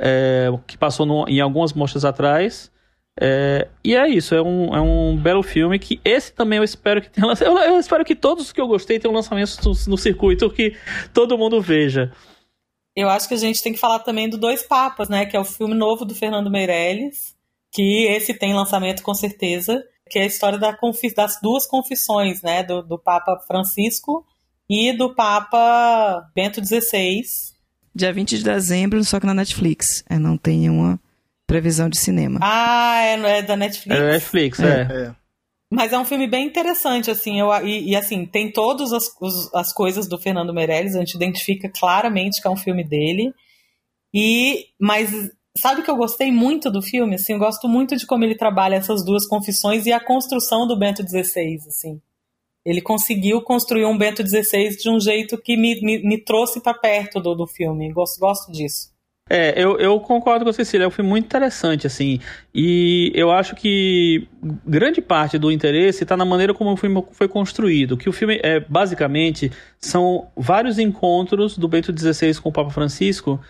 é, que passou no, em algumas mostras atrás. É, e é isso, é um, é um belo filme que esse também eu espero que tenha eu, eu espero que todos que eu gostei tenham lançamentos no, no circuito que todo mundo veja. Eu acho que a gente tem que falar também do Dois Papas, né? Que é o filme novo do Fernando Meirelles, que esse tem lançamento com certeza, que é a história da das duas confissões, né? Do, do Papa Francisco e do Papa Bento XVI. Dia 20 de dezembro, só que na Netflix. É, não tem nenhuma previsão de cinema. Ah, é, é da Netflix. É da Netflix, é. é. é. Mas é um filme bem interessante, assim, eu, e, e assim, tem todas as, as coisas do Fernando Meirelles, a gente identifica claramente que é um filme dele. E, mas sabe que eu gostei muito do filme, assim, eu gosto muito de como ele trabalha essas duas confissões e a construção do Bento XVI, assim. Ele conseguiu construir um Bento XVI de um jeito que me, me, me trouxe para perto do, do filme. Gosto, gosto disso. É, eu, eu concordo com a Cecília, é um filme muito interessante, assim, e eu acho que grande parte do interesse está na maneira como o filme foi construído, que o filme, é basicamente, são vários encontros do Bento XVI com o Papa Francisco,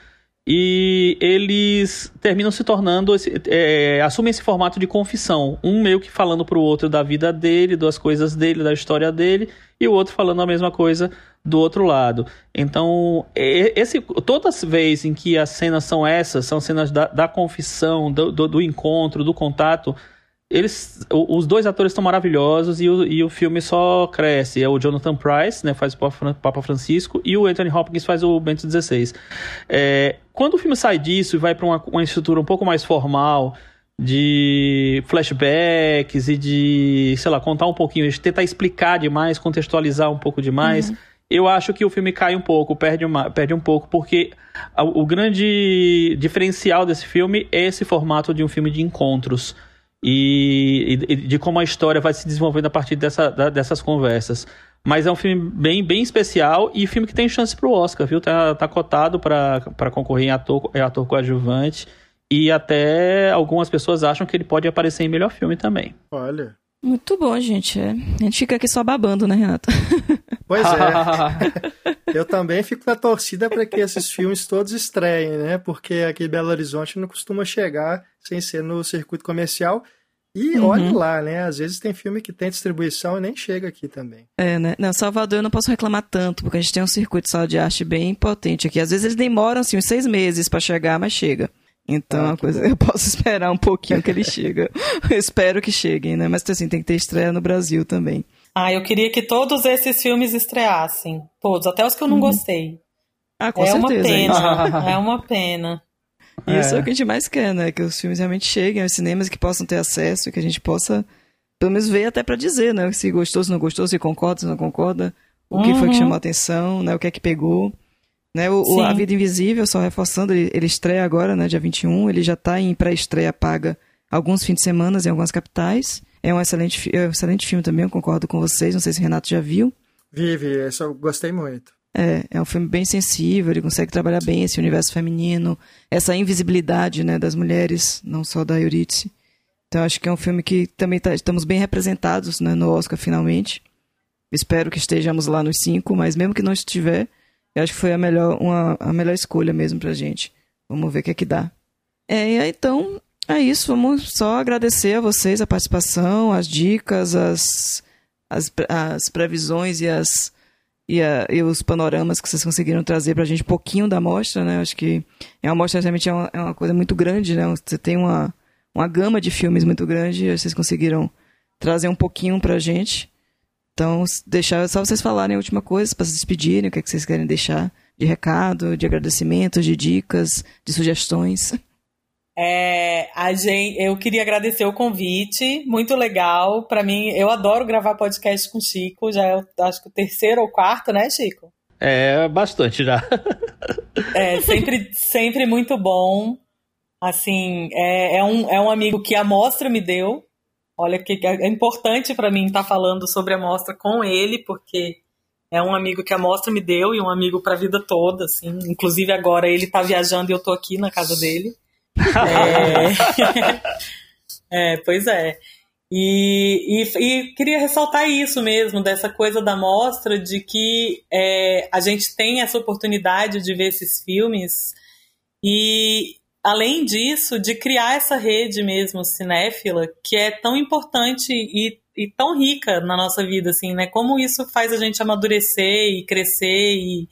e eles terminam se tornando, é, assumem esse formato de confissão, um meio que falando para o outro da vida dele, das coisas dele, da história dele, e o outro falando a mesma coisa do outro lado. Então, esse, todas as vezes em que as cenas são essas, são cenas da, da confissão, do, do, do, encontro, do contato, eles, os dois atores estão maravilhosos e o, e o filme só cresce. É o Jonathan Price, né, faz o Papa Francisco, e o Anthony Hopkins faz o Bento XVI. É, quando o filme sai disso e vai para uma, uma estrutura um pouco mais formal, de flashbacks e de, sei lá, contar um pouquinho, de tentar explicar demais, contextualizar um pouco demais. Uhum eu acho que o filme cai um pouco, perde, uma, perde um pouco, porque o, o grande diferencial desse filme é esse formato de um filme de encontros. E, e, de como a história vai se desenvolvendo a partir dessa, da, dessas conversas. Mas é um filme bem, bem especial e filme que tem chance pro Oscar, viu? Tá, tá cotado para concorrer em ator, é ator coadjuvante. E até algumas pessoas acham que ele pode aparecer em melhor filme também. Olha. Muito bom, gente. É. A gente fica aqui só babando, né, Renato? Pois é. Eu também fico na torcida para que esses filmes todos estreiem, né? Porque aqui em Belo Horizonte não costuma chegar sem ser no circuito comercial. E uhum. olha lá, né? Às vezes tem filme que tem distribuição e nem chega aqui também. É, né? Não, Salvador eu não posso reclamar tanto, porque a gente tem um circuito de sala de arte bem potente aqui. Às vezes eles demoram, assim, uns seis meses para chegar, mas chega. Então, ah, coisa, eu posso esperar um pouquinho que ele chega. Eu espero que cheguem, né? Mas assim, tem que ter estreia no Brasil também. Ah, eu queria que todos esses filmes estreassem. Todos, até os que eu não uhum. gostei. Ah, com é certeza. Uma pena, é uma pena. Isso é. é o que a gente mais quer, né? Que os filmes realmente cheguem aos cinemas que possam ter acesso e que a gente possa, pelo menos, ver até para dizer, né? Se gostou, se não gostou, se concorda, se não concorda. o uhum. que foi que uhum. chamou a atenção, né? O que é que pegou. Né, o, o, A Vida Invisível, só reforçando, ele, ele estreia agora, né, dia 21, ele já está em pré-estreia paga alguns fins de semana em algumas capitais. É um excelente, é um excelente filme também, eu concordo com vocês, não sei se o Renato já viu. Vive, esse eu gostei muito. É, é um filme bem sensível, ele consegue trabalhar bem esse universo feminino, essa invisibilidade né, das mulheres, não só da Eurídice. Então acho que é um filme que também tá, estamos bem representados né, no Oscar finalmente. Espero que estejamos lá nos cinco, mas mesmo que não estiver, eu acho que foi a melhor, uma, a melhor escolha mesmo pra gente. Vamos ver o que é que dá. É, então, é isso. Vamos só agradecer a vocês a participação, as dicas, as, as, as previsões e, as, e, a, e os panoramas que vocês conseguiram trazer pra gente um pouquinho da mostra, né? Acho que é uma mostra realmente é uma, é uma coisa muito grande, né? Você tem uma, uma gama de filmes muito grande e vocês conseguiram trazer um pouquinho pra gente. Então, deixar só vocês falarem a última coisa para se despedirem, o que, é que vocês querem deixar de recado, de agradecimento, de dicas, de sugestões. É, a gente, eu queria agradecer o convite, muito legal. Para mim, eu adoro gravar podcast com o Chico, já é acho que o terceiro ou quarto, né, Chico? É, bastante já. é, sempre, sempre muito bom. Assim, é, é, um, é um amigo que a mostra me deu, Olha que é importante para mim estar tá falando sobre a mostra com ele, porque é um amigo que a mostra me deu e um amigo para a vida toda, assim. Inclusive agora ele está viajando e eu estou aqui na casa dele. É... é, pois é. E, e, e, queria ressaltar isso mesmo, dessa coisa da mostra, de que é, a gente tem essa oportunidade de ver esses filmes e, além disso, de criar essa rede mesmo cinéfila, que é tão importante e, e, tão rica na nossa vida, assim, né? Como isso faz a gente amadurecer e crescer e,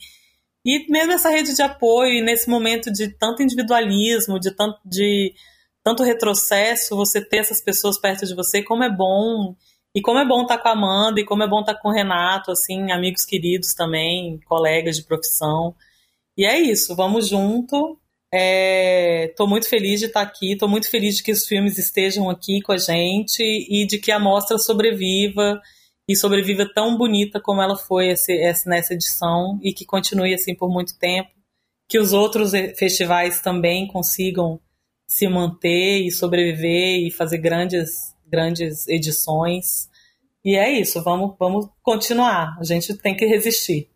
e mesmo essa rede de apoio, e nesse momento de tanto individualismo, de tanto, de tanto retrocesso, você ter essas pessoas perto de você, como é bom. E como é bom estar com a Amanda, e como é bom estar com o Renato, assim, amigos queridos também, colegas de profissão. E é isso, vamos junto Estou é, muito feliz de estar aqui, estou muito feliz de que os filmes estejam aqui com a gente e de que a mostra sobreviva e sobreviva tão bonita como ela foi esse, esse, nessa edição e que continue assim por muito tempo. Que os outros festivais também consigam se manter e sobreviver e fazer grandes, grandes edições. E é isso, vamos, vamos continuar. A gente tem que resistir.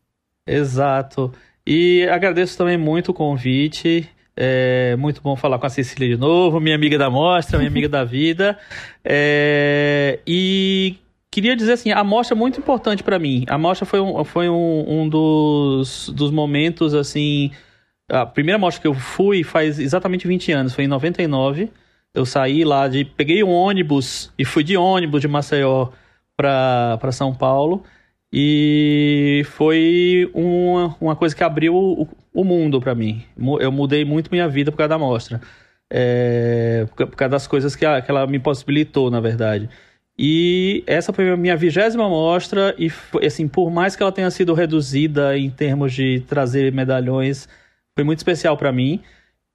Exato. E agradeço também muito o convite. É muito bom falar com a Cecília de novo, minha amiga da mostra, minha amiga da vida. É, e queria dizer assim, a mostra é muito importante para mim. A mostra foi um, foi um, um dos, dos momentos assim. A primeira mostra que eu fui faz exatamente 20 anos, foi em 99. Eu saí lá de. Peguei um ônibus e fui de ônibus de Maceió para São Paulo. E foi uma, uma coisa que abriu o, o mundo para mim. Eu mudei muito minha vida por causa da mostra. É, por causa das coisas que, que ela me possibilitou, na verdade. E essa foi a minha vigésima mostra, e assim, por mais que ela tenha sido reduzida em termos de trazer medalhões, foi muito especial para mim.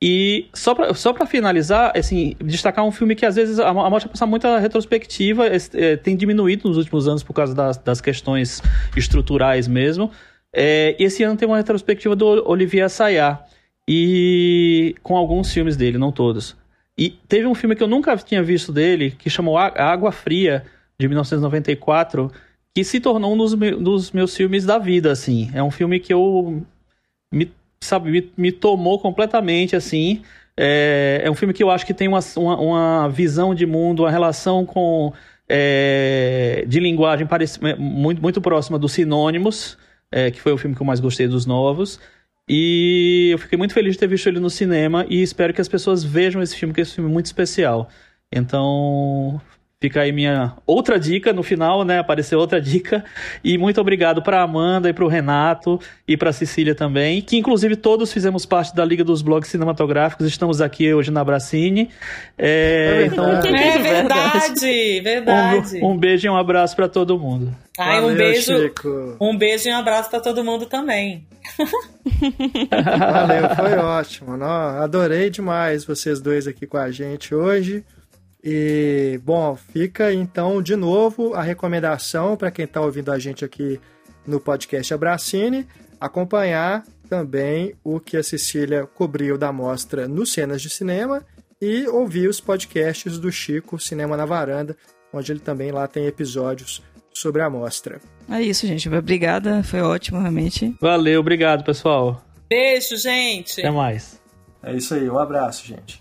E só para só finalizar, assim, destacar um filme que às vezes a, a mostra passa muita retrospectiva, é, tem diminuído nos últimos anos por causa das, das questões estruturais mesmo. É, esse ano tem uma retrospectiva do Olivier Assayas, e com alguns filmes dele, não todos. E teve um filme que eu nunca tinha visto dele, que chamou Água Fria, de 1994, que se tornou um dos, dos meus filmes da vida, assim. É um filme que eu me sabe, me, me tomou completamente, assim. É, é, um filme que eu acho que tem uma, uma, uma visão de mundo, uma relação com é, de linguagem parece, muito, muito próxima dos Sinônimos, é, que foi o filme que eu mais gostei dos novos. E eu fiquei muito feliz de ter visto ele no cinema e espero que as pessoas vejam esse filme, que esse filme é muito especial. Então, Fica aí minha outra dica no final, né? Apareceu outra dica. E muito obrigado para Amanda e para o Renato e para Cecília também, que inclusive todos fizemos parte da Liga dos Blogs Cinematográficos. Estamos aqui hoje na Bracine. É, é então, é verdade, verdade. Um, um, beijo e um abraço para todo mundo. Ai, Valeu, um beijo, Chico. um beijo e um abraço para todo mundo também. Valeu, foi ótimo. Não, adorei demais vocês dois aqui com a gente hoje. E, bom, fica então de novo a recomendação para quem está ouvindo a gente aqui no podcast Abracine, acompanhar também o que a Cecília cobriu da mostra no Cenas de Cinema e ouvir os podcasts do Chico Cinema na Varanda, onde ele também lá tem episódios sobre a mostra. É isso, gente. Obrigada, foi ótimo, realmente. Valeu, obrigado, pessoal. Beijo, gente. Até mais. É isso aí, um abraço, gente.